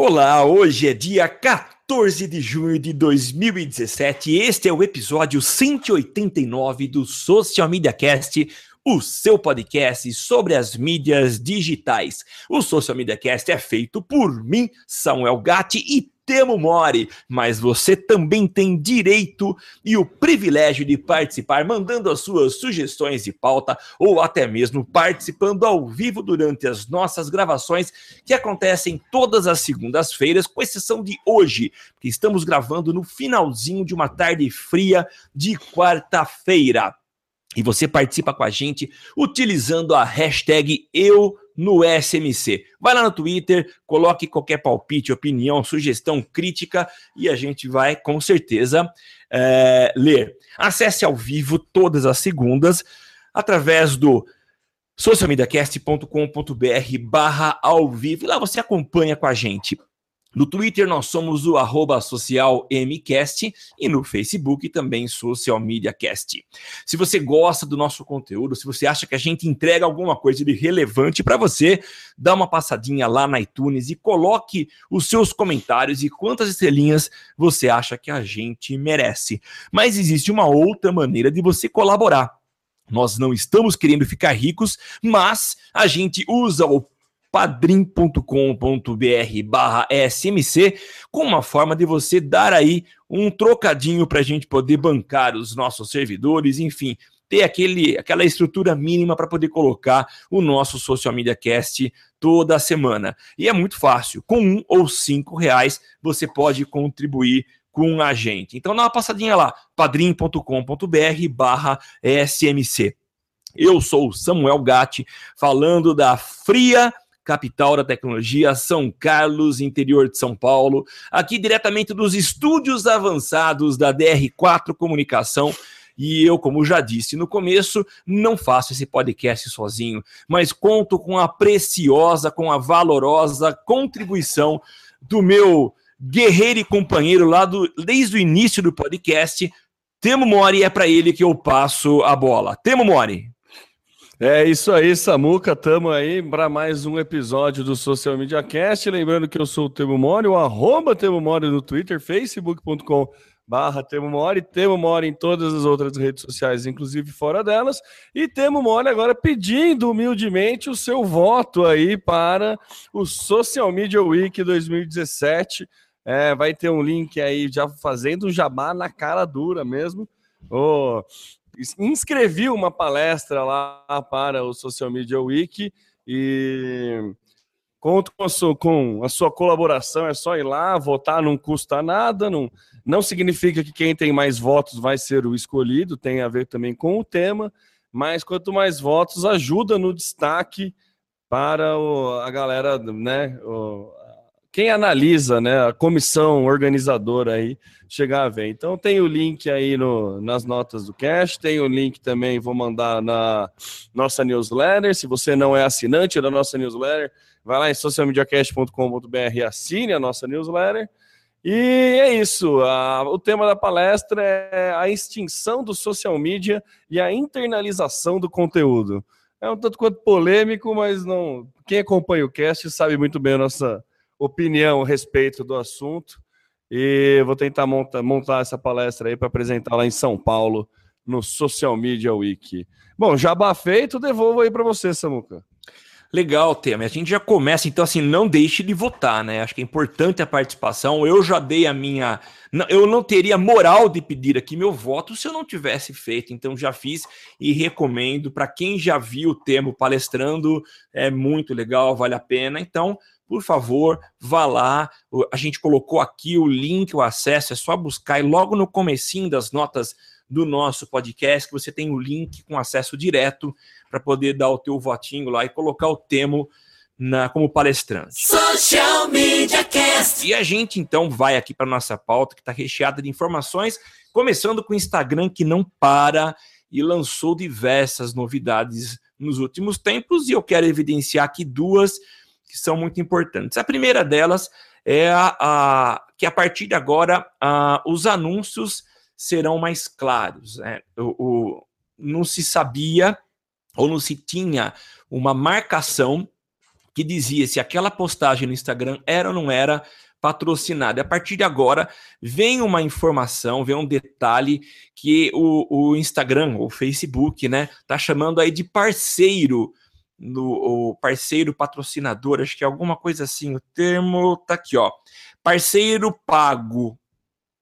Olá, hoje é dia 14 de junho de 2017 e este é o episódio 189 do Social Media Cast, o seu podcast sobre as mídias digitais. O Social Media Cast é feito por mim, Samuel Gatti e Temo Mori, mas você também tem direito e o privilégio de participar mandando as suas sugestões de pauta ou até mesmo participando ao vivo durante as nossas gravações que acontecem todas as segundas-feiras, com exceção de hoje, que estamos gravando no finalzinho de uma tarde fria de quarta-feira. E você participa com a gente utilizando a hashtag eu no SMC. Vai lá no Twitter, coloque qualquer palpite, opinião, sugestão, crítica e a gente vai com certeza é, ler. Acesse ao vivo todas as segundas através do socialmediacast.com.br barra ao vivo. E lá você acompanha com a gente no Twitter nós somos o arroba socialmcast e no Facebook também Social Media Cast. Se você gosta do nosso conteúdo, se você acha que a gente entrega alguma coisa de relevante para você, dá uma passadinha lá na iTunes e coloque os seus comentários e quantas estrelinhas você acha que a gente merece. Mas existe uma outra maneira de você colaborar. Nós não estamos querendo ficar ricos, mas a gente usa o padrim.com.br barra SMC, com uma forma de você dar aí um trocadinho para a gente poder bancar os nossos servidores, enfim, ter aquele, aquela estrutura mínima para poder colocar o nosso Social Media Cast toda semana. E é muito fácil, com um ou cinco reais você pode contribuir com a gente. Então dá uma passadinha lá, padrim.com.br barra SMC. Eu sou o Samuel Gatti, falando da Fria capital da tecnologia, São Carlos, interior de São Paulo, aqui diretamente dos estúdios avançados da DR4 Comunicação. E eu, como já disse no começo, não faço esse podcast sozinho, mas conto com a preciosa, com a valorosa contribuição do meu guerreiro e companheiro lá do, desde o início do podcast, Temo Mori, é para ele que eu passo a bola. Temo Mori. É isso aí, Samuca. Tamo aí para mais um episódio do Social Media Cast. Lembrando que eu sou o Temo Mori, o arroba Temo Mori no Twitter, facebook.com barra Temo Mori, Temo Mori em todas as outras redes sociais, inclusive fora delas, e Temo Mori agora pedindo humildemente o seu voto aí para o Social Media Week 2017. É, vai ter um link aí já fazendo jabá na cara dura mesmo. Oh, inscrevi uma palestra lá para o Social Media Week e conto com a sua, com a sua colaboração. É só ir lá, votar não custa nada, não, não significa que quem tem mais votos vai ser o escolhido, tem a ver também com o tema, mas quanto mais votos, ajuda no destaque para o, a galera, né? O, quem analisa, né? A comissão organizadora aí chegar a ver. Então tem o link aí no, nas notas do cast, tem o link também, vou mandar na nossa newsletter. Se você não é assinante da nossa newsletter, vai lá em socialmediacast.com.br e assine a nossa newsletter. E é isso. A, o tema da palestra é a extinção do social media e a internalização do conteúdo. É um tanto quanto polêmico, mas não. Quem acompanha o cast sabe muito bem a nossa opinião a respeito do assunto. E vou tentar montar, montar essa palestra aí para apresentar lá em São Paulo, no Social Media Week. Bom, jabá feito, devolvo aí para você, Samuca. Legal, Tema. A gente já começa, então, assim, não deixe de votar, né? Acho que é importante a participação. Eu já dei a minha. Eu não teria moral de pedir aqui meu voto se eu não tivesse feito, então já fiz e recomendo. Para quem já viu o Temo palestrando, é muito legal, vale a pena. Então, por favor, vá lá. A gente colocou aqui o link, o acesso, é só buscar e logo no comecinho das notas do nosso podcast que você tem o link com acesso direto para poder dar o teu votinho lá e colocar o Temo na, como palestrante. Social Media Cast. E a gente então vai aqui para nossa pauta que está recheada de informações, começando com o Instagram que não para e lançou diversas novidades nos últimos tempos e eu quero evidenciar aqui duas que são muito importantes. A primeira delas é a, a que a partir de agora a, os anúncios serão mais claros. Né? O, o, não se sabia ou não se tinha uma marcação que dizia se aquela postagem no Instagram era ou não era patrocinada. A partir de agora, vem uma informação, vem um detalhe que o, o Instagram, o Facebook, né, tá chamando aí de parceiro no parceiro patrocinador, acho que é alguma coisa assim, o termo tá aqui, ó. Parceiro pago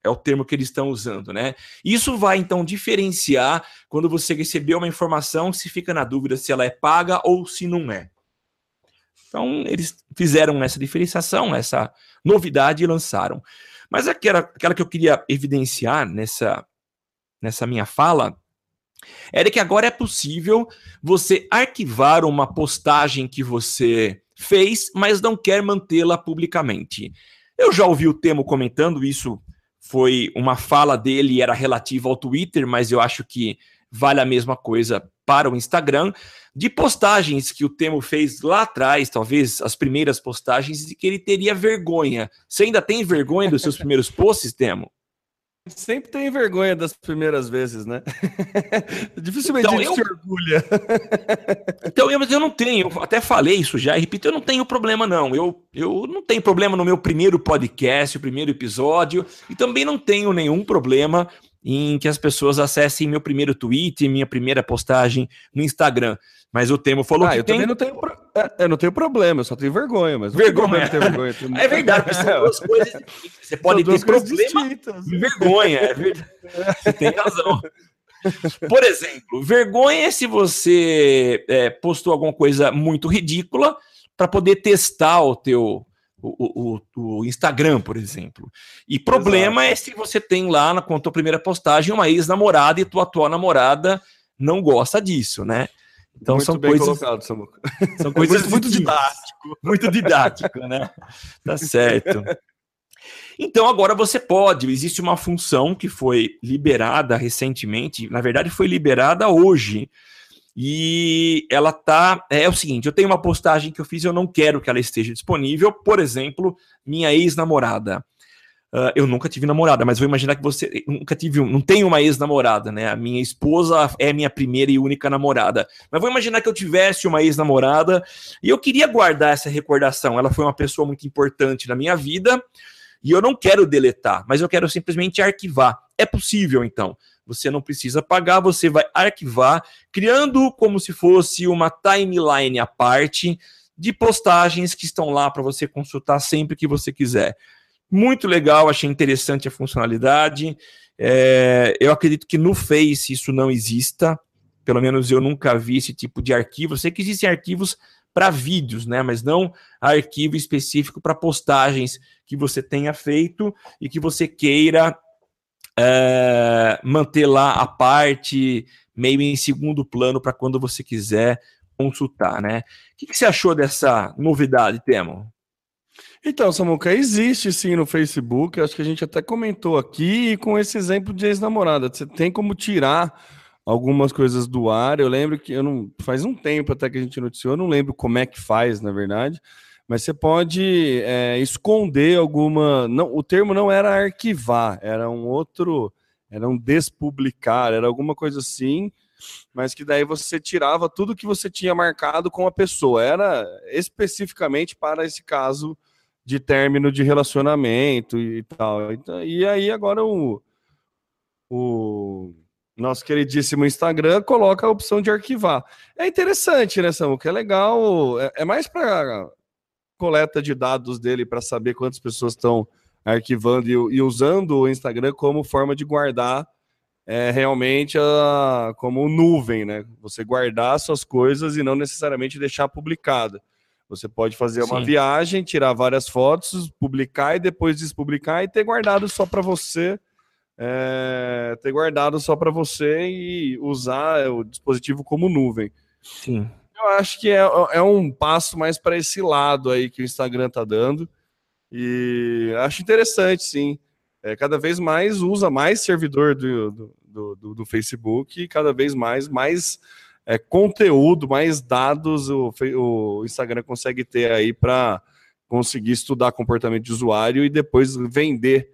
é o termo que eles estão usando, né? Isso vai então diferenciar quando você recebeu uma informação, se fica na dúvida se ela é paga ou se não é. Então, eles fizeram essa diferenciação, essa novidade e lançaram. Mas aquela, aquela que eu queria evidenciar nessa, nessa minha fala era que agora é possível você arquivar uma postagem que você fez, mas não quer mantê-la publicamente. Eu já ouvi o Temo comentando isso, foi uma fala dele era relativa ao Twitter, mas eu acho que vale a mesma coisa para o Instagram, de postagens que o Temo fez lá atrás, talvez as primeiras postagens, e que ele teria vergonha. Você ainda tem vergonha dos seus primeiros posts, Temo? Sempre tem vergonha das primeiras vezes, né? Dificilmente então, a gente eu... se orgulha. então, eu, mas eu não tenho, eu até falei isso já, e repito, eu não tenho problema, não. Eu, eu não tenho problema no meu primeiro podcast, o primeiro episódio, e também não tenho nenhum problema em que as pessoas acessem meu primeiro tweet, minha primeira postagem no Instagram. Mas o Temo falou ah, que eu tem... também não tenho, pro... É, eu não tenho problema, eu só tenho vergonha, mas vergonha. Tenho vergonha tenho... É verdade, são duas coisas. Você pode ter problema e vergonha. É verdade. Você tem razão. Por exemplo, vergonha é se você é, postou alguma coisa muito ridícula para poder testar o teu o, o, o, Instagram, por exemplo. E problema Exato. é se você tem lá na tua primeira postagem uma ex-namorada e tua atual namorada não gosta disso, né? Então muito são bem coisas colocado, Samuca. São coisas muito didático, muito didático, né? Tá certo. Então agora você pode, existe uma função que foi liberada recentemente, na verdade foi liberada hoje, e ela tá. É o seguinte: eu tenho uma postagem que eu fiz e eu não quero que ela esteja disponível. Por exemplo, minha ex-namorada. Uh, eu nunca tive namorada, mas vou imaginar que você nunca tive, não tem uma ex-namorada, né? A minha esposa é minha primeira e única namorada. Mas vou imaginar que eu tivesse uma ex-namorada e eu queria guardar essa recordação. Ela foi uma pessoa muito importante na minha vida e eu não quero deletar, mas eu quero simplesmente arquivar. É possível, então. Você não precisa pagar, você vai arquivar, criando como se fosse uma timeline à parte de postagens que estão lá para você consultar sempre que você quiser. Muito legal, achei interessante a funcionalidade. É, eu acredito que no Face isso não exista, pelo menos eu nunca vi esse tipo de arquivo. Sei que existem arquivos para vídeos, né? Mas não arquivo específico para postagens que você tenha feito e que você queira é, manter lá a parte meio em segundo plano para quando você quiser consultar, né? O que, que, você achou dessa novidade, Temo? Então, Samuca, existe sim no Facebook, acho que a gente até comentou aqui, com esse exemplo de ex-namorada. Você tem como tirar algumas coisas do ar. Eu lembro que eu não faz um tempo até que a gente noticiou, eu não lembro como é que faz, na verdade, mas você pode é, esconder alguma. Não, o termo não era arquivar, era um outro, era um despublicar, era alguma coisa assim, mas que daí você tirava tudo que você tinha marcado com a pessoa. Era especificamente para esse caso de término de relacionamento e tal. Então, e aí agora o, o nosso queridíssimo Instagram coloca a opção de arquivar. É interessante, né, Samuca? É legal. É, é mais para coleta de dados dele para saber quantas pessoas estão arquivando e, e, usando o Instagram como forma de guardar é, realmente a, como nuvem, né? Você guardar suas coisas e não necessariamente deixar publicada. Você pode fazer uma Sim. viagem, tirar várias fotos, publicar e depois despublicar e ter guardado só para você, é, ter guardado só para você e usar o dispositivo como nuvem. Sim. Eu acho que é, é um passo mais para esse lado aí que o Instagram tá dando. E acho interessante, sim. É, cada vez mais usa mais servidor do, do, do, do Facebook e cada vez mais, mais é, conteúdo, mais dados o, o Instagram consegue ter aí para conseguir estudar comportamento de usuário e depois vender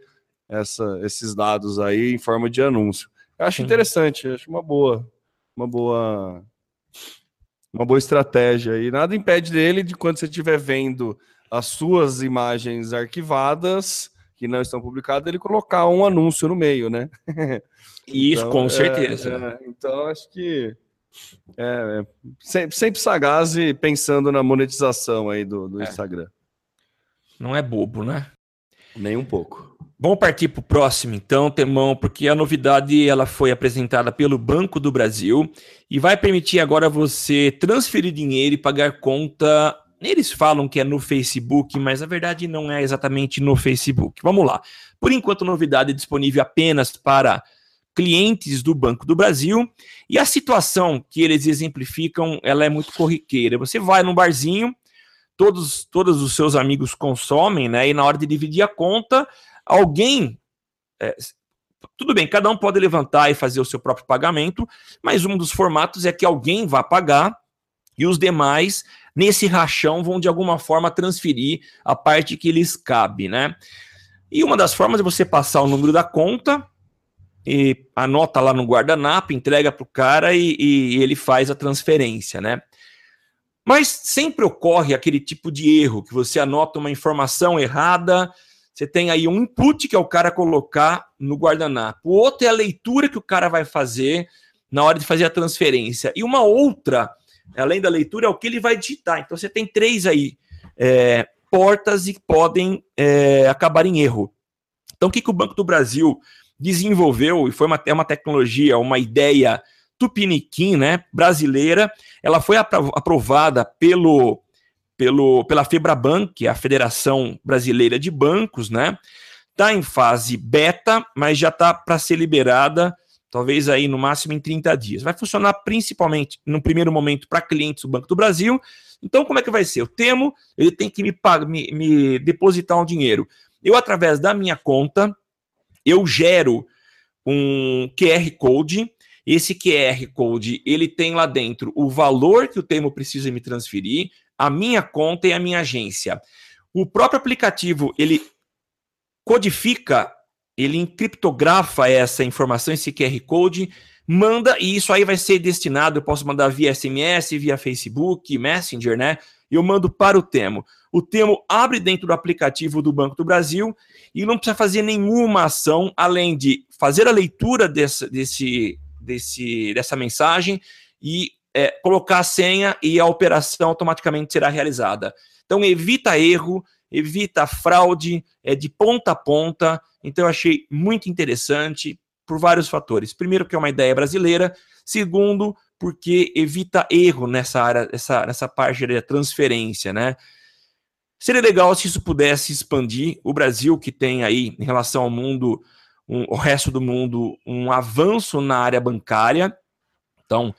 essa, esses dados aí em forma de anúncio. Eu acho interessante, acho uma boa, uma boa uma boa estratégia. E nada impede dele de quando você estiver vendo as suas imagens arquivadas, que não estão publicadas, ele colocar um anúncio no meio, né? Isso, então, com é, certeza. É, então, acho que é, sempre, sempre sagaz e pensando na monetização aí do, do é. Instagram. Não é bobo, né? Nem um pouco. Vamos partir para o próximo, então, Temão, porque a novidade ela foi apresentada pelo Banco do Brasil e vai permitir agora você transferir dinheiro e pagar conta. Eles falam que é no Facebook, mas a verdade não é exatamente no Facebook. Vamos lá. Por enquanto, novidade é disponível apenas para clientes do Banco do Brasil e a situação que eles exemplificam ela é muito corriqueira. Você vai num barzinho, todos, todos os seus amigos consomem, né? E na hora de dividir a conta alguém. É, tudo bem, cada um pode levantar e fazer o seu próprio pagamento, mas um dos formatos é que alguém vá pagar e os demais, nesse rachão, vão de alguma forma transferir a parte que lhes cabe, né? E uma das formas é você passar o número da conta e anota lá no guardanapo, entrega para o cara e, e ele faz a transferência, né? Mas sempre ocorre aquele tipo de erro que você anota uma informação errada você tem aí um input que é o cara colocar no guardanapo. O outro é a leitura que o cara vai fazer na hora de fazer a transferência. E uma outra, além da leitura, é o que ele vai digitar. Então você tem três aí é, portas e podem é, acabar em erro. Então o que, que o Banco do Brasil desenvolveu, e foi uma, é uma tecnologia, uma ideia tupiniquim, né, brasileira, ela foi aprovada pelo pelo, pela Febraban, que é a Federação Brasileira de Bancos, né? Está em fase beta, mas já está para ser liberada, talvez aí no máximo em 30 dias. Vai funcionar principalmente, no primeiro momento, para clientes do Banco do Brasil. Então, como é que vai ser? O Temo, ele tem que me, me, me depositar um dinheiro. Eu, através da minha conta, eu gero um QR Code. Esse QR Code, ele tem lá dentro o valor que o Temo precisa me transferir, a minha conta e a minha agência. O próprio aplicativo, ele codifica, ele encriptografa essa informação, esse QR Code, manda e isso aí vai ser destinado, eu posso mandar via SMS, via Facebook, Messenger, né? Eu mando para o Temo. O Temo abre dentro do aplicativo do Banco do Brasil e não precisa fazer nenhuma ação além de fazer a leitura desse, desse, desse, dessa mensagem e é, colocar a senha e a operação automaticamente será realizada. Então evita erro, evita fraude, é de ponta a ponta. Então eu achei muito interessante por vários fatores. Primeiro, que é uma ideia brasileira. Segundo, porque evita erro nessa área, essa, nessa parte da transferência, né? Seria legal se isso pudesse expandir. O Brasil, que tem aí, em relação ao mundo, um, o resto do mundo, um avanço na área bancária. Então,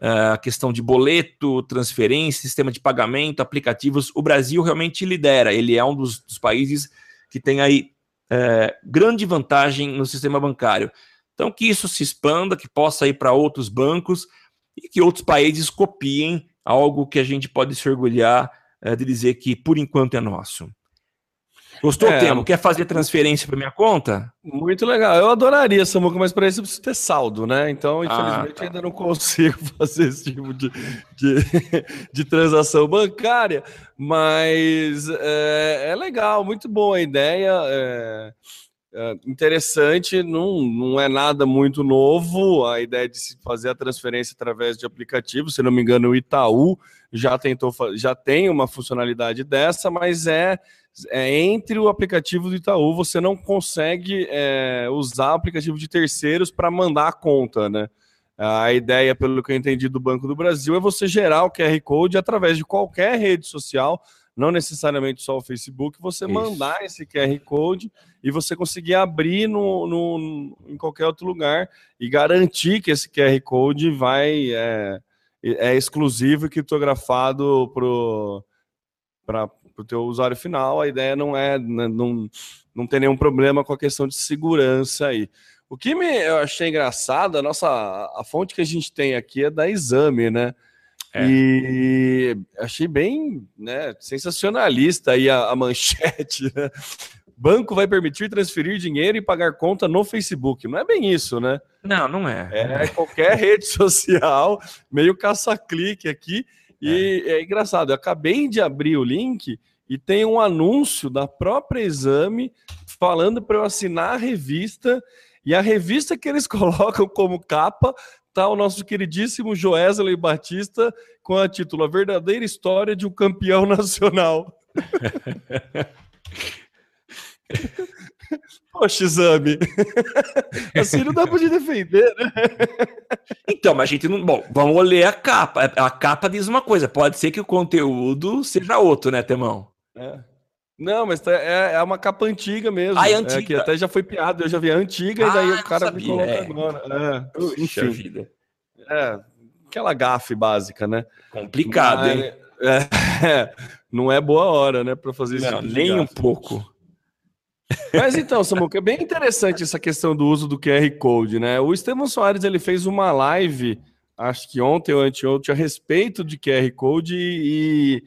a questão de boleto, transferência, sistema de pagamento, aplicativos, o Brasil realmente lidera. Ele é um dos, dos países que tem aí é, grande vantagem no sistema bancário. Então, que isso se expanda, que possa ir para outros bancos e que outros países copiem algo que a gente pode se orgulhar é, de dizer que, por enquanto, é nosso. Gostou, é, Temo? Quer fazer transferência para minha conta? Muito legal. Eu adoraria, Samuca, mas para isso eu preciso ter saldo, né? Então, ah, infelizmente, ah, tá. ainda não consigo fazer esse tipo de, de, de transação bancária. Mas é, é, legal, muito boa a ideia. É, é interessante, não, não é nada muito novo a ideia de se fazer a transferência através de aplicativo. Se não me engano, o Itaú já tentou, já tem uma funcionalidade dessa, mas é é, entre o aplicativo do Itaú, você não consegue é, usar aplicativo de terceiros para mandar a conta, né? A ideia, pelo que eu entendi do Banco do Brasil, é você gerar o QR Code através de qualquer rede social, não necessariamente só o Facebook, você Isso. mandar esse QR Code e você conseguir abrir no, no, em qualquer outro lugar e garantir que esse QR Code vai é, é exclusivo e criptografado para o teu usuário final, a ideia não é né, não, não ter nenhum problema com a questão de segurança aí. O que me, eu achei engraçado, a nossa a fonte que a gente tem aqui é da Exame, né? É. E achei bem né, sensacionalista aí a, a manchete, né? banco vai permitir transferir dinheiro e pagar conta no Facebook. Não é bem isso, né? Não, não é. É qualquer rede social, meio caça-clique aqui. E é. é engraçado, eu acabei de abrir o link e tem um anúncio da própria Exame falando para eu assinar a revista. E a revista que eles colocam como capa tá o nosso queridíssimo Joesley Batista com a título A Verdadeira História de um Campeão Nacional. Poxa, exame. Assim não dá pra te defender, né? Então, mas a gente não. Bom, vamos ler a capa. A capa diz uma coisa: pode ser que o conteúdo seja outro, né, Temão? É. Não, mas tá, é, é uma capa antiga mesmo. Ah, é antiga. É, que até já foi piada, eu já vi a antiga ah, e daí o cara me coloca é. agora. É. Enfim. Vida. É, aquela gafe básica, né? Complicado, mas, hein? É, não é boa hora, né, para fazer isso. Não, tipo nem um pouco. Mas então, Samuca, é bem interessante essa questão do uso do QR Code, né? O Estevão Soares ele fez uma live, acho que ontem ou anteontem, a respeito de QR Code e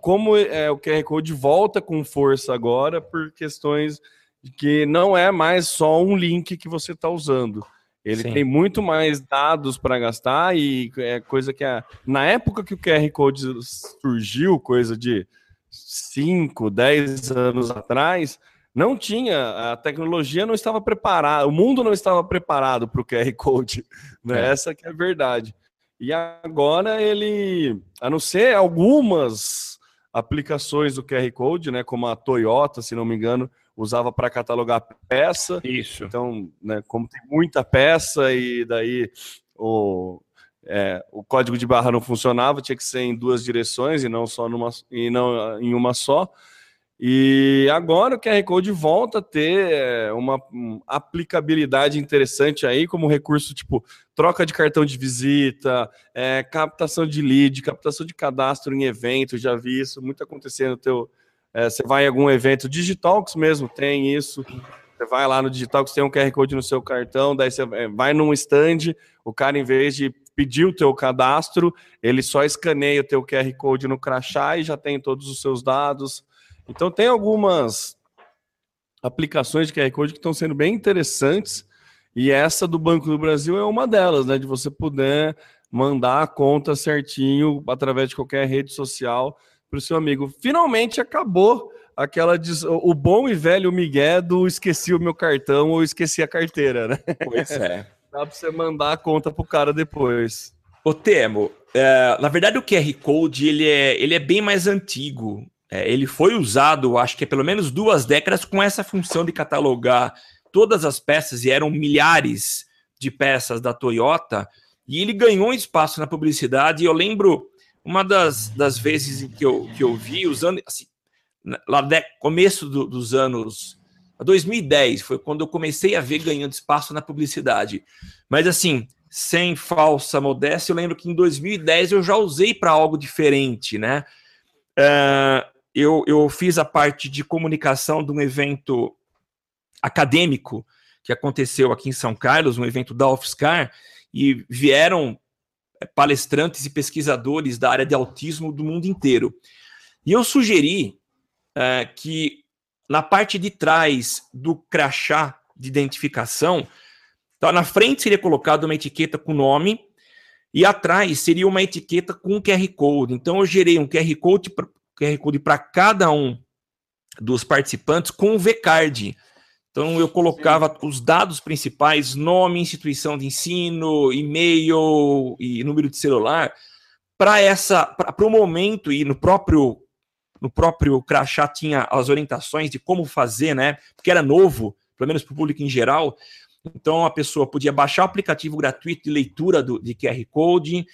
como é, o QR Code volta com força agora por questões de que não é mais só um link que você está usando. Ele Sim. tem muito mais dados para gastar e é coisa que a, na época que o QR Code surgiu, coisa de 5, 10 anos atrás, não tinha, a tecnologia não estava preparada, o mundo não estava preparado para o QR Code, né? É. Essa que é a verdade. E agora ele, a não ser algumas aplicações do QR Code, né, como a Toyota, se não me engano, usava para catalogar peça. Isso. Então, né, como tem muita peça e daí o, é, o código de barra não funcionava, tinha que ser em duas direções e não só numa e não em uma só. E agora o QR Code volta a ter é, uma aplicabilidade interessante aí, como recurso tipo troca de cartão de visita, é, captação de lead, captação de cadastro em evento. Já vi isso muito acontecendo teu. É, você vai em algum evento, Digitalks mesmo tem isso. Você vai lá no Digitalks, tem um QR Code no seu cartão, daí você é, vai num stand, o cara, em vez de pedir o teu cadastro, ele só escaneia o teu QR Code no crachá e já tem todos os seus dados. Então tem algumas aplicações de QR Code que estão sendo bem interessantes e essa do Banco do Brasil é uma delas, né? De você poder mandar a conta certinho através de qualquer rede social para o seu amigo. Finalmente acabou aquela o bom e velho Miguel do esqueci o meu cartão ou esqueci a carteira, né? Pois é. Dá para você mandar a conta pro cara depois. Ô Temo, é, na verdade o QR Code ele é, ele é bem mais antigo. É, ele foi usado, acho que é pelo menos duas décadas, com essa função de catalogar todas as peças, e eram milhares de peças da Toyota, e ele ganhou espaço na publicidade. E eu lembro uma das, das vezes que eu, que eu vi usando, assim, lá no começo do, dos anos 2010, foi quando eu comecei a ver ganhando espaço na publicidade. Mas assim, sem falsa modéstia, eu lembro que em 2010 eu já usei para algo diferente, né? Uh, eu, eu fiz a parte de comunicação de um evento acadêmico que aconteceu aqui em São Carlos, um evento da UFSCar, e vieram é, palestrantes e pesquisadores da área de autismo do mundo inteiro. E eu sugeri é, que na parte de trás do crachá de identificação, tá, na frente seria colocada uma etiqueta com nome e atrás seria uma etiqueta com QR Code. Então eu gerei um QR Code QR Code para cada um dos participantes com o VCard. Então eu colocava Sim. os dados principais, nome, instituição de ensino, e-mail e número de celular para essa para o momento e no próprio no próprio crachá tinha as orientações de como fazer, né? Porque era novo, pelo menos para o público em geral. Então a pessoa podia baixar o aplicativo gratuito de leitura do, de QR Code,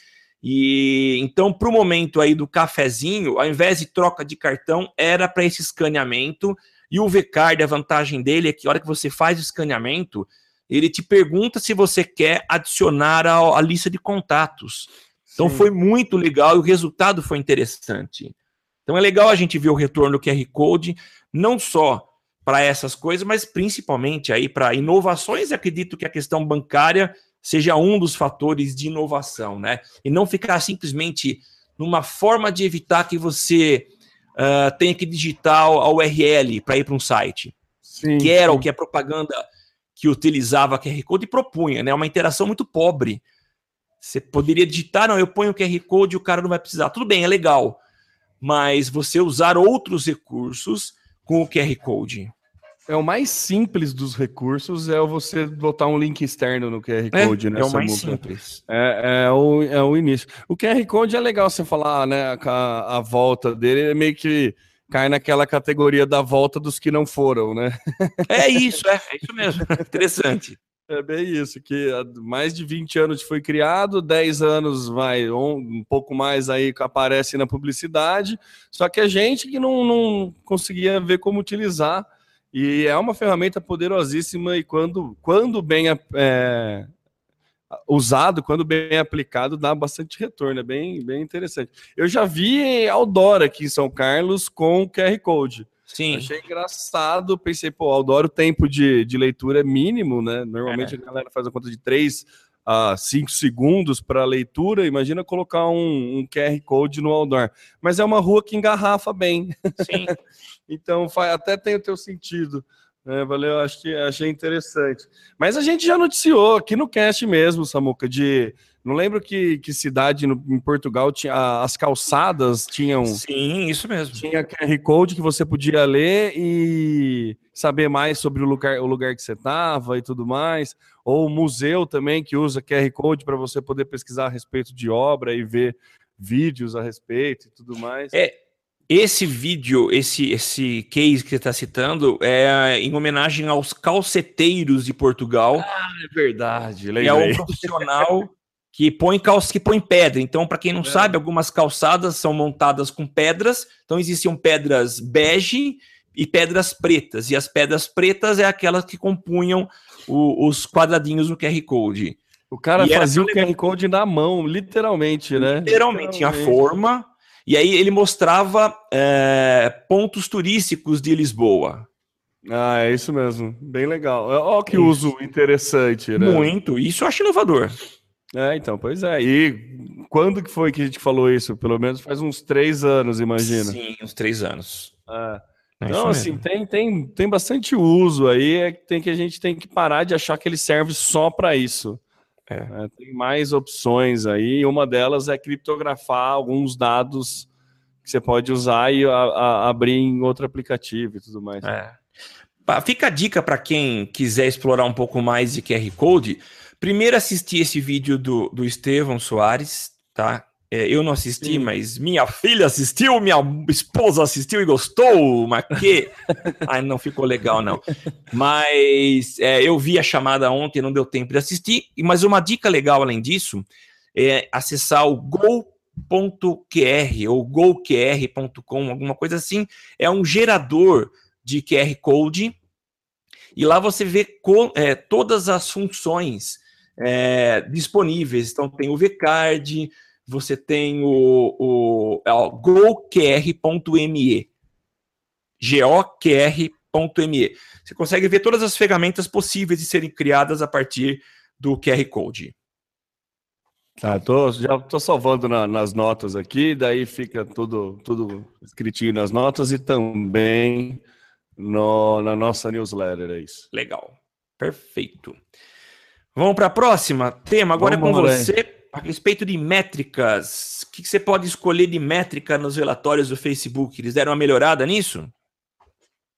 e então, para o momento aí do cafezinho, ao invés de troca de cartão, era para esse escaneamento. E o VCard, a vantagem dele é que a hora que você faz o escaneamento, ele te pergunta se você quer adicionar a, a lista de contatos. Então Sim. foi muito legal e o resultado foi interessante. Então é legal a gente ver o retorno do QR Code, não só para essas coisas, mas principalmente aí para inovações. Acredito que a questão bancária seja um dos fatores de inovação, né? E não ficar simplesmente numa forma de evitar que você uh, tenha que digitar a URL para ir para um site. sim, que era sim. o que a propaganda que utilizava QR Code propunha, né? Uma interação muito pobre. Você poderia digitar, não, eu ponho o QR Code e o cara não vai precisar. Tudo bem, é legal. Mas você usar outros recursos com o QR Code. É o mais simples dos recursos é você botar um link externo no QR é, Code, é, né? É o mais simples. É, é, o, é o início. O QR Code é legal você falar, né? A, a volta dele é meio que cai naquela categoria da volta dos que não foram, né? É isso, é, é isso mesmo. Interessante. É bem isso, que mais de 20 anos foi criado, 10 anos vai, um, pouco mais aí aparece na publicidade, só que a gente que não, não conseguia ver como utilizar, e é uma ferramenta poderosíssima e quando, quando bem é, usado, quando bem aplicado, dá bastante retorno, é bem, bem interessante. Eu já vi Aldora aqui em São Carlos com QR Code. Sim. Achei engraçado, pensei, pô, Aldora o tempo de, de leitura é mínimo, né? Normalmente é. a galera faz a conta de 3 a 5 segundos para leitura, imagina colocar um, um, QR Code no Aldor. Mas é uma rua que engarrafa bem. Sim. então até tem o teu sentido. É, valeu, acho que achei interessante. Mas a gente já noticiou aqui no cast mesmo, Samuca, de. Não lembro que, que cidade no, em Portugal tinha as calçadas tinham. Sim, isso mesmo. Tinha QR Code que você podia ler e saber mais sobre o lugar, o lugar que você estava e tudo mais. Ou o museu também que usa QR Code para você poder pesquisar a respeito de obra e ver vídeos a respeito e tudo mais. É, esse vídeo, esse, esse case que você está citando, é em homenagem aos calceteiros de Portugal. Ah, é verdade. Lembrei. É um profissional que põe calça, que põe pedra. Então, para quem não é. sabe, algumas calçadas são montadas com pedras. Então, existiam pedras bege e pedras pretas. E as pedras pretas é aquelas que compunham o, os quadradinhos no QR Code. O cara e fazia o QR Code na mão, literalmente, né? Literalmente, tinha a forma e aí ele mostrava é, pontos turísticos de Lisboa. Ah, é isso mesmo. Bem legal. Olha que uso interessante, né? Muito. Isso eu acho inovador. É, então, pois é. E quando que foi que a gente falou isso? Pelo menos faz uns três anos, imagina. Sim, uns três anos. É. É então, assim, tem, tem, tem bastante uso aí, é que tem que a gente tem que parar de achar que ele serve só para isso. É. É, tem mais opções aí, uma delas é criptografar alguns dados que você pode usar e a, a, abrir em outro aplicativo e tudo mais. É. Fica a dica para quem quiser explorar um pouco mais de QR Code. Primeiro assistir esse vídeo do, do Estevão Soares, tá? É, eu não assisti, Sim. mas minha filha assistiu, minha esposa assistiu e gostou, mas que. Ai, não ficou legal, não. Mas é, eu vi a chamada ontem, não deu tempo de assistir. Mas uma dica legal além disso é acessar o go.qr ou goqr.com, alguma coisa assim. É um gerador de QR Code. E lá você vê é, todas as funções é, disponíveis. Então, tem o VCard você tem o, o, é, goqr.me. Você consegue ver todas as ferramentas possíveis de serem criadas a partir do QR Code. Tá, tô, já estou salvando na, nas notas aqui, daí fica tudo, tudo escritinho nas notas e também no, na nossa newsletter, é isso. Legal, perfeito. Vamos para a próxima tema, agora Vamos é com você a respeito de métricas, o que, você pode escolher de métrica nos relatórios do Facebook? Eles deram uma melhorada nisso?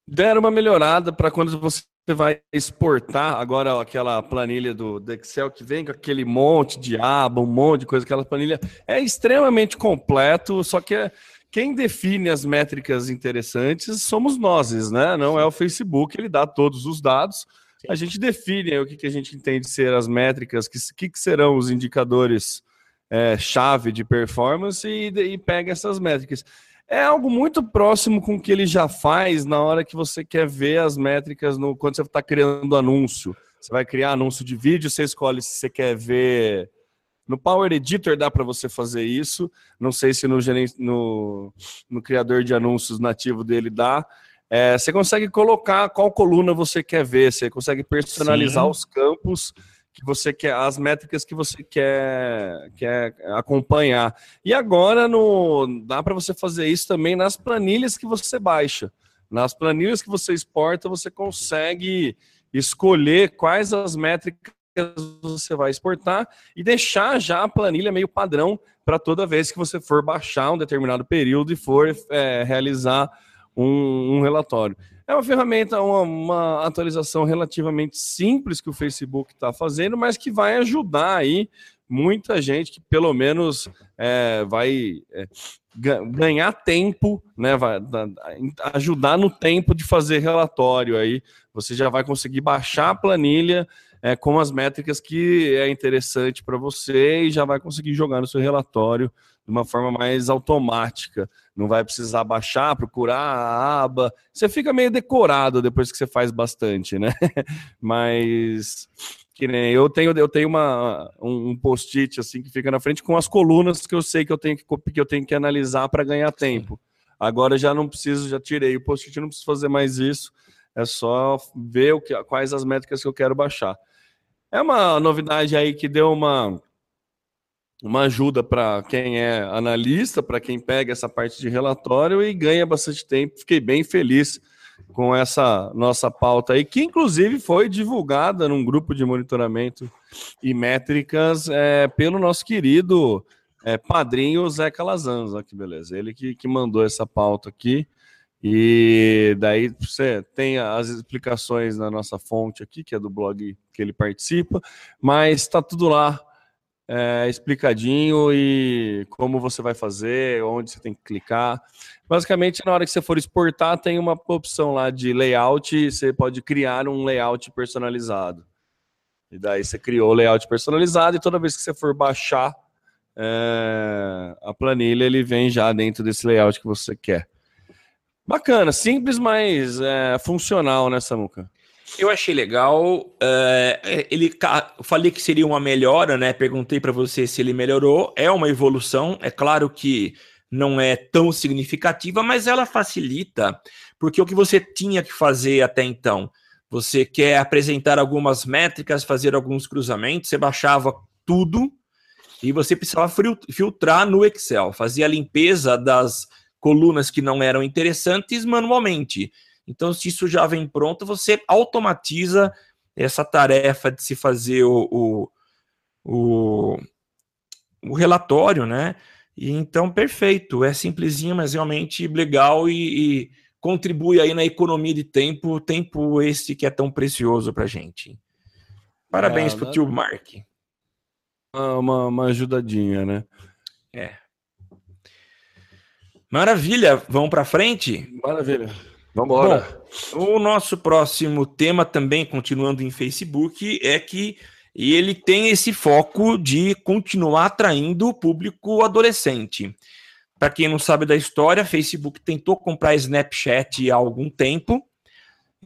Deram uma melhorada para quando você vai exportar agora aquela planilha do, do, Excel que vem com aquele monte de aba, um monte de coisa, aquela planilha é extremamente completo, só que é, quem define as métricas interessantes somos nós, né? Não é o Facebook, ele dá todos os dados a gente define o que, que a gente entende ser as métricas, que, que, que serão os indicadores é, chave de performance e, e pega essas métricas. É algo muito próximo com o que ele já faz na hora que você quer ver as métricas no, quando você está criando anúncio. Você vai criar anúncio de vídeo, você escolhe se você quer ver. No Power Editor dá para você fazer isso. Não sei se no, no, no criador de anúncios nativo dele dá. É, você consegue colocar qual coluna você quer ver, você consegue personalizar Sim. os campos que você quer, as métricas que você quer, quer acompanhar. E agora no, dá para você fazer isso também nas planilhas que você baixa. Nas planilhas que você exporta, você consegue escolher quais as métricas você vai exportar e deixar já a planilha meio padrão para toda vez que você for baixar um determinado período e for é, realizar um, um, relatório. É uma ferramenta, uma, uma atualização relativamente simples que o Facebook está fazendo, mas que vai ajudar aí muita gente que pelo menos é, vai é, ganhar tempo, né? Vai ajudar no tempo de fazer relatório aí. Você já vai conseguir baixar a planilha é, com as métricas que é interessante para você e já vai conseguir jogar no seu relatório de uma forma mais automática. Não vai precisar baixar, procurar a aba. Você fica meio decorado depois que você faz bastante, né? Mas que nem eu tenho, eu tenho uma, um post-it assim que fica na frente com as colunas que eu sei que eu tenho que, que, eu tenho que analisar para ganhar tempo. Agora já não preciso, já tirei o post-it, não preciso fazer mais isso. É só ver o que, quais as métricas que eu quero baixar. É uma novidade aí que deu uma, uma ajuda para quem é analista, para quem pega essa parte de relatório e ganha bastante tempo. Fiquei bem feliz com essa nossa pauta aí, que inclusive foi divulgada num grupo de monitoramento e métricas é, pelo nosso querido é, padrinho Zé Calazans. Olha que beleza, ele que, que mandou essa pauta aqui. E daí você tem as explicações na nossa fonte aqui, que é do blog que ele participa, mas está tudo lá é, explicadinho e como você vai fazer, onde você tem que clicar. Basicamente, na hora que você for exportar, tem uma opção lá de layout, você pode criar um layout personalizado. E daí você criou o layout personalizado e toda vez que você for baixar é, a planilha, ele vem já dentro desse layout que você quer. Bacana, simples, mas é, funcional, né, Samuca? Eu achei legal. É, ele, falei que seria uma melhora, né? Perguntei para você se ele melhorou. É uma evolução. É claro que não é tão significativa, mas ela facilita, porque o que você tinha que fazer até então, você quer apresentar algumas métricas, fazer alguns cruzamentos, você baixava tudo e você precisava filtrar no Excel, fazia a limpeza das colunas que não eram interessantes manualmente. Então, se isso já vem pronto, você automatiza essa tarefa de se fazer o, o, o, o relatório, né? E então, perfeito, é simplesinho, mas realmente legal e, e contribui aí na economia de tempo, tempo esse que é tão precioso para gente. Parabéns é, pro tio Mark. Uma, uma ajudadinha, né? É. Maravilha, vamos para frente? Maravilha. Vamos embora. O nosso próximo tema também, continuando em Facebook, é que ele tem esse foco de continuar atraindo o público adolescente. Para quem não sabe da história, Facebook tentou comprar Snapchat há algum tempo.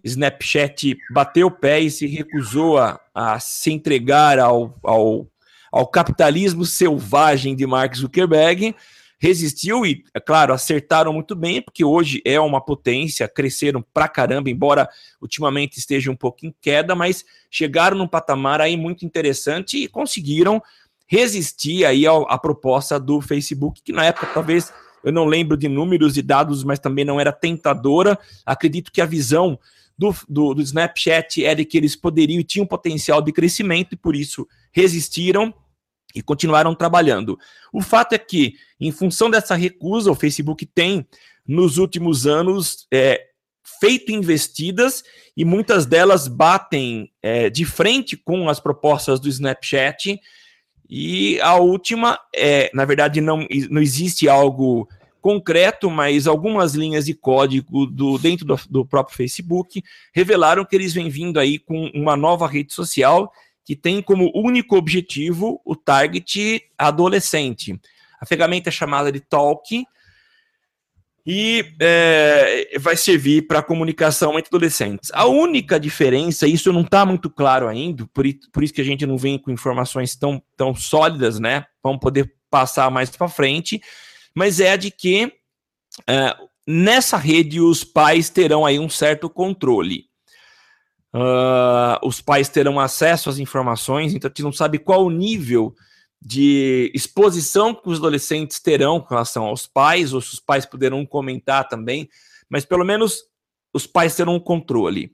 Snapchat bateu o pé e se recusou a, a se entregar ao, ao, ao capitalismo selvagem de Mark Zuckerberg resistiu e, é claro, acertaram muito bem, porque hoje é uma potência, cresceram pra caramba, embora ultimamente esteja um pouco em queda, mas chegaram num patamar aí muito interessante e conseguiram resistir aí à proposta do Facebook, que na época talvez eu não lembro de números e dados, mas também não era tentadora. Acredito que a visão do, do, do Snapchat era que eles poderiam e tinham potencial de crescimento e por isso resistiram e continuaram trabalhando. O fato é que, em função dessa recusa, o Facebook tem, nos últimos anos, é, feito investidas e muitas delas batem é, de frente com as propostas do Snapchat. E a última, é, na verdade, não, não existe algo concreto, mas algumas linhas de código do, dentro do, do próprio Facebook revelaram que eles vêm vindo aí com uma nova rede social que tem como único objetivo o target adolescente. A ferramenta é chamada de Talk e é, vai servir para comunicação entre adolescentes. A única diferença, isso não está muito claro ainda, por, por, isso que a gente não vem com informações tão, tão sólidas, né? Vamos poder passar mais para frente, mas é a de que é, nessa rede os pais terão aí um certo controle. Uh, os pais terão acesso às informações, então a gente não sabe qual o nível de exposição que os adolescentes terão com relação aos pais, ou se os pais poderão comentar também, mas pelo menos os pais terão um controle.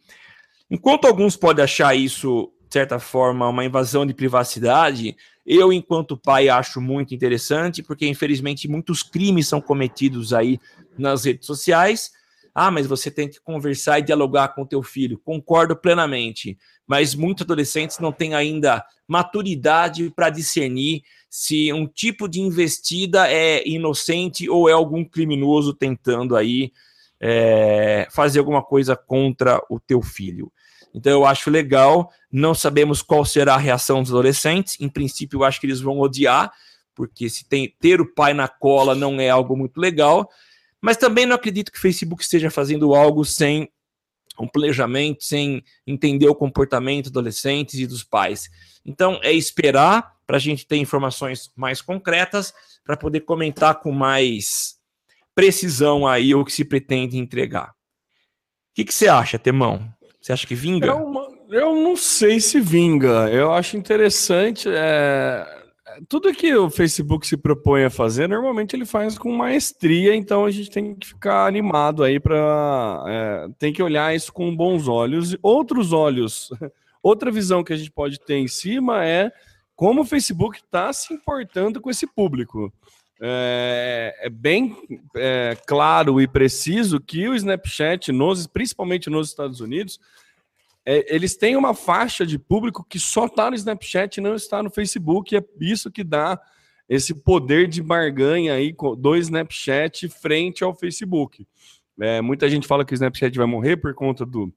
Enquanto alguns podem achar isso, de certa forma, uma invasão de privacidade, eu, enquanto pai, acho muito interessante, porque infelizmente muitos crimes são cometidos aí nas redes sociais. Ah, mas você tem que conversar e dialogar com o teu filho. Concordo plenamente, mas muitos adolescentes não têm ainda maturidade para discernir se um tipo de investida é inocente ou é algum criminoso tentando aí é, fazer alguma coisa contra o teu filho. Então eu acho legal, não sabemos qual será a reação dos adolescentes. Em princípio, eu acho que eles vão odiar, porque se tem ter o pai na cola não é algo muito legal. Mas também não acredito que o Facebook esteja fazendo algo sem um planejamento, sem entender o comportamento dos adolescentes e dos pais. Então, é esperar para a gente ter informações mais concretas, para poder comentar com mais precisão aí o que se pretende entregar. O que, você acha, Temão? Você acha que vinga? Eu, eu não sei se vinga. Eu acho interessante. É tudo que o Facebook se propõe a fazer, normalmente ele faz com maestria, então a gente tem que ficar animado aí para. É, tem que olhar isso com bons olhos. Outros olhos, outra visão que a gente pode ter em cima é como o Facebook está se importando com esse público. É, é bem é, claro e preciso que o Snapchat, nos, principalmente nos Estados Unidos, é, eles têm uma faixa de público que só está no Snapchat e não está no Facebook. E é isso que dá esse poder de barganha aí do Snapchat frente ao Facebook. É, muita gente fala que o Snapchat vai morrer por conta do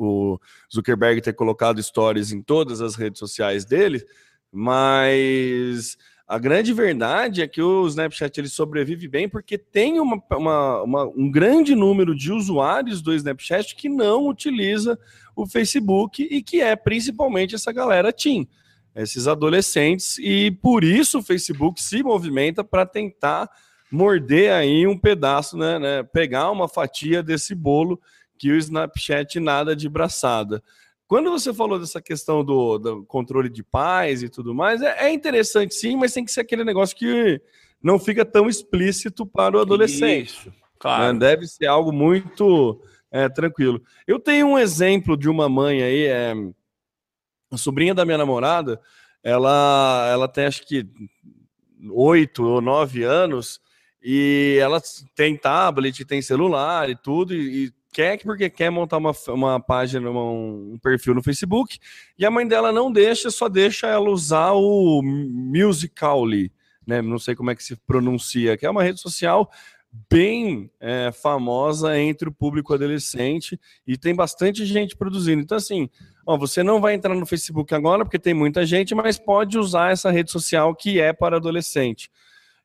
o Zuckerberg ter colocado stories em todas as redes sociais dele, mas a grande verdade é que o Snapchat ele sobrevive bem porque tem uma, uma, uma, um grande número de usuários do Snapchat que não utiliza o Facebook e que é principalmente essa galera teen, esses adolescentes, e por isso o Facebook se movimenta para tentar morder aí um pedaço, né, né, pegar uma fatia desse bolo que o Snapchat nada de braçada. Quando você falou dessa questão do, do controle de paz e tudo mais, é, é, interessante sim, mas tem que ser aquele negócio que não fica tão explícito para o adolescente. Isso, claro. Né? Deve ser algo muito é, tranquilo. Eu tenho um exemplo de uma mãe aí, é, a sobrinha da minha namorada, ela, ela tem acho que oito ou nove anos e ela tem tablet, tem celular e tudo, e, e quer porque quer montar uma, uma página, um, um perfil no Facebook, e a mãe dela não deixa, só deixa ela usar o Musical.ly, né? Não sei como é que se pronuncia, que é uma rede social bem é, famosa entre o público adolescente e tem bastante gente produzindo. Então, assim, ó, você não vai entrar no Facebook agora porque tem muita gente, mas pode usar essa rede social que é para adolescente.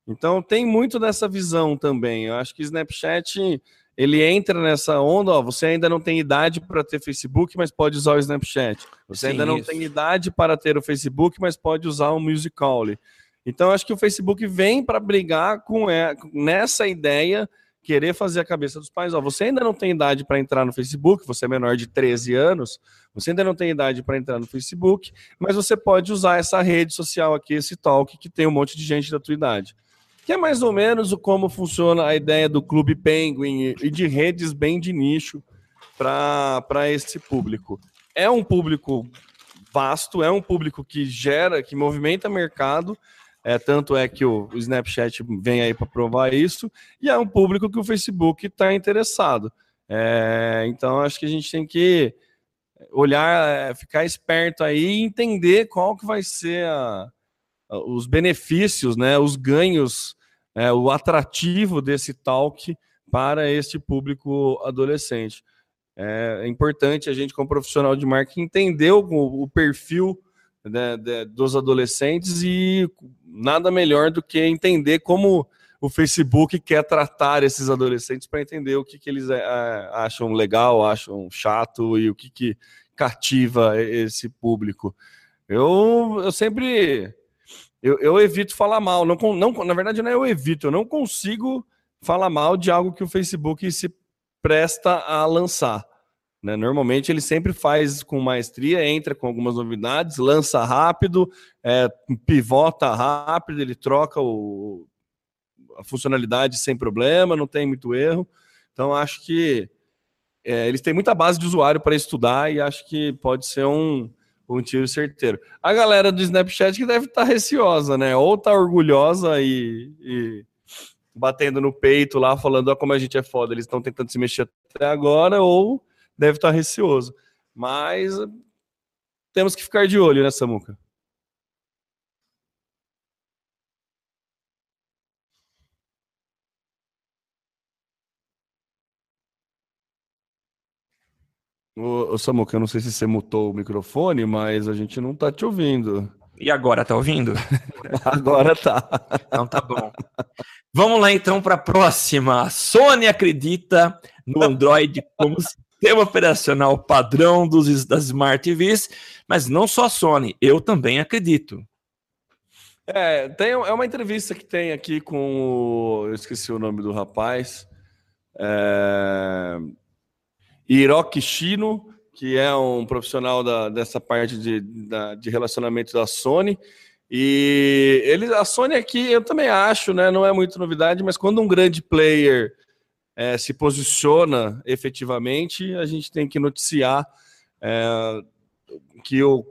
Então, tem muito dessa visão também. Eu acho que Snapchat ele entra nessa onda, ó, você ainda não tem idade para ter Facebook, mas pode usar o Snapchat. Você Sim, ainda não isso. tem idade para ter o Facebook, mas pode usar o Musical.ly. Então, acho que o Facebook vem para brigar com é, nessa ideia, querer fazer a cabeça dos pais. Ó, você ainda não tem idade para entrar no Facebook, você é menor de 13 anos, você ainda não tem idade para entrar no Facebook, mas você pode usar essa rede social aqui, esse talk, que tem um monte de gente da tua idade que é mais ou menos como funciona a ideia do Clube Penguin e de redes bem de nicho para esse público. É um público vasto, é um público que gera, que movimenta mercado, é, tanto é que o, o Snapchat vem aí para provar isso, e é um público que o Facebook está interessado. É, então, acho que a gente tem que olhar, é, ficar esperto aí e entender qual que vai ser a, os benefícios, né, os ganhos, é, o atrativo desse talk para este público adolescente. É, importante a gente, como profissional de marketing, entender o, o perfil né, de, dos adolescentes e nada melhor do que entender como o Facebook quer tratar esses adolescentes para entender o que, que eles é, acham legal, acham chato e o que, que cativa esse público. Eu, eu sempre eu, eu evito falar mal. Não, não, na verdade, não é eu evito, eu não consigo falar mal de algo que o Facebook se presta a lançar. Né? Normalmente ele sempre faz com maestria, entra com algumas novidades, lança rápido, é, pivota rápido, ele troca o, a funcionalidade sem problema, não tem muito erro. Então acho que é, eles têm muita base de usuário para estudar e acho que pode ser um, um tiro certeiro. A galera do Snapchat que deve estar tá receosa, né? Ou tá orgulhosa e, e batendo no peito lá, falando ah, como a gente é foda, eles estão tentando se mexer até agora, ou deve estar tá receoso. Mas temos que ficar de olho nessa muca. Ô, ô Samuca, eu não sei se você mutou o microfone, mas a gente não tá te ouvindo. E agora, tá ouvindo? agora tá. Então tá bom. Vamos lá então para a próxima. A Sony acredita no Android como sistema operacional padrão dos, das Smart TVs, mas não só a Sony, eu também acredito. É, tem, é uma entrevista que tem aqui com o. Eu esqueci o nome do rapaz. É, Hiroki Shino, que é um profissional da, dessa parte de, da, de relacionamento da Sony. E ele, a Sony aqui, eu também acho, né? Não é muito novidade, mas quando um grande player é, se posiciona efetivamente, a gente tem que noticiar é, que o,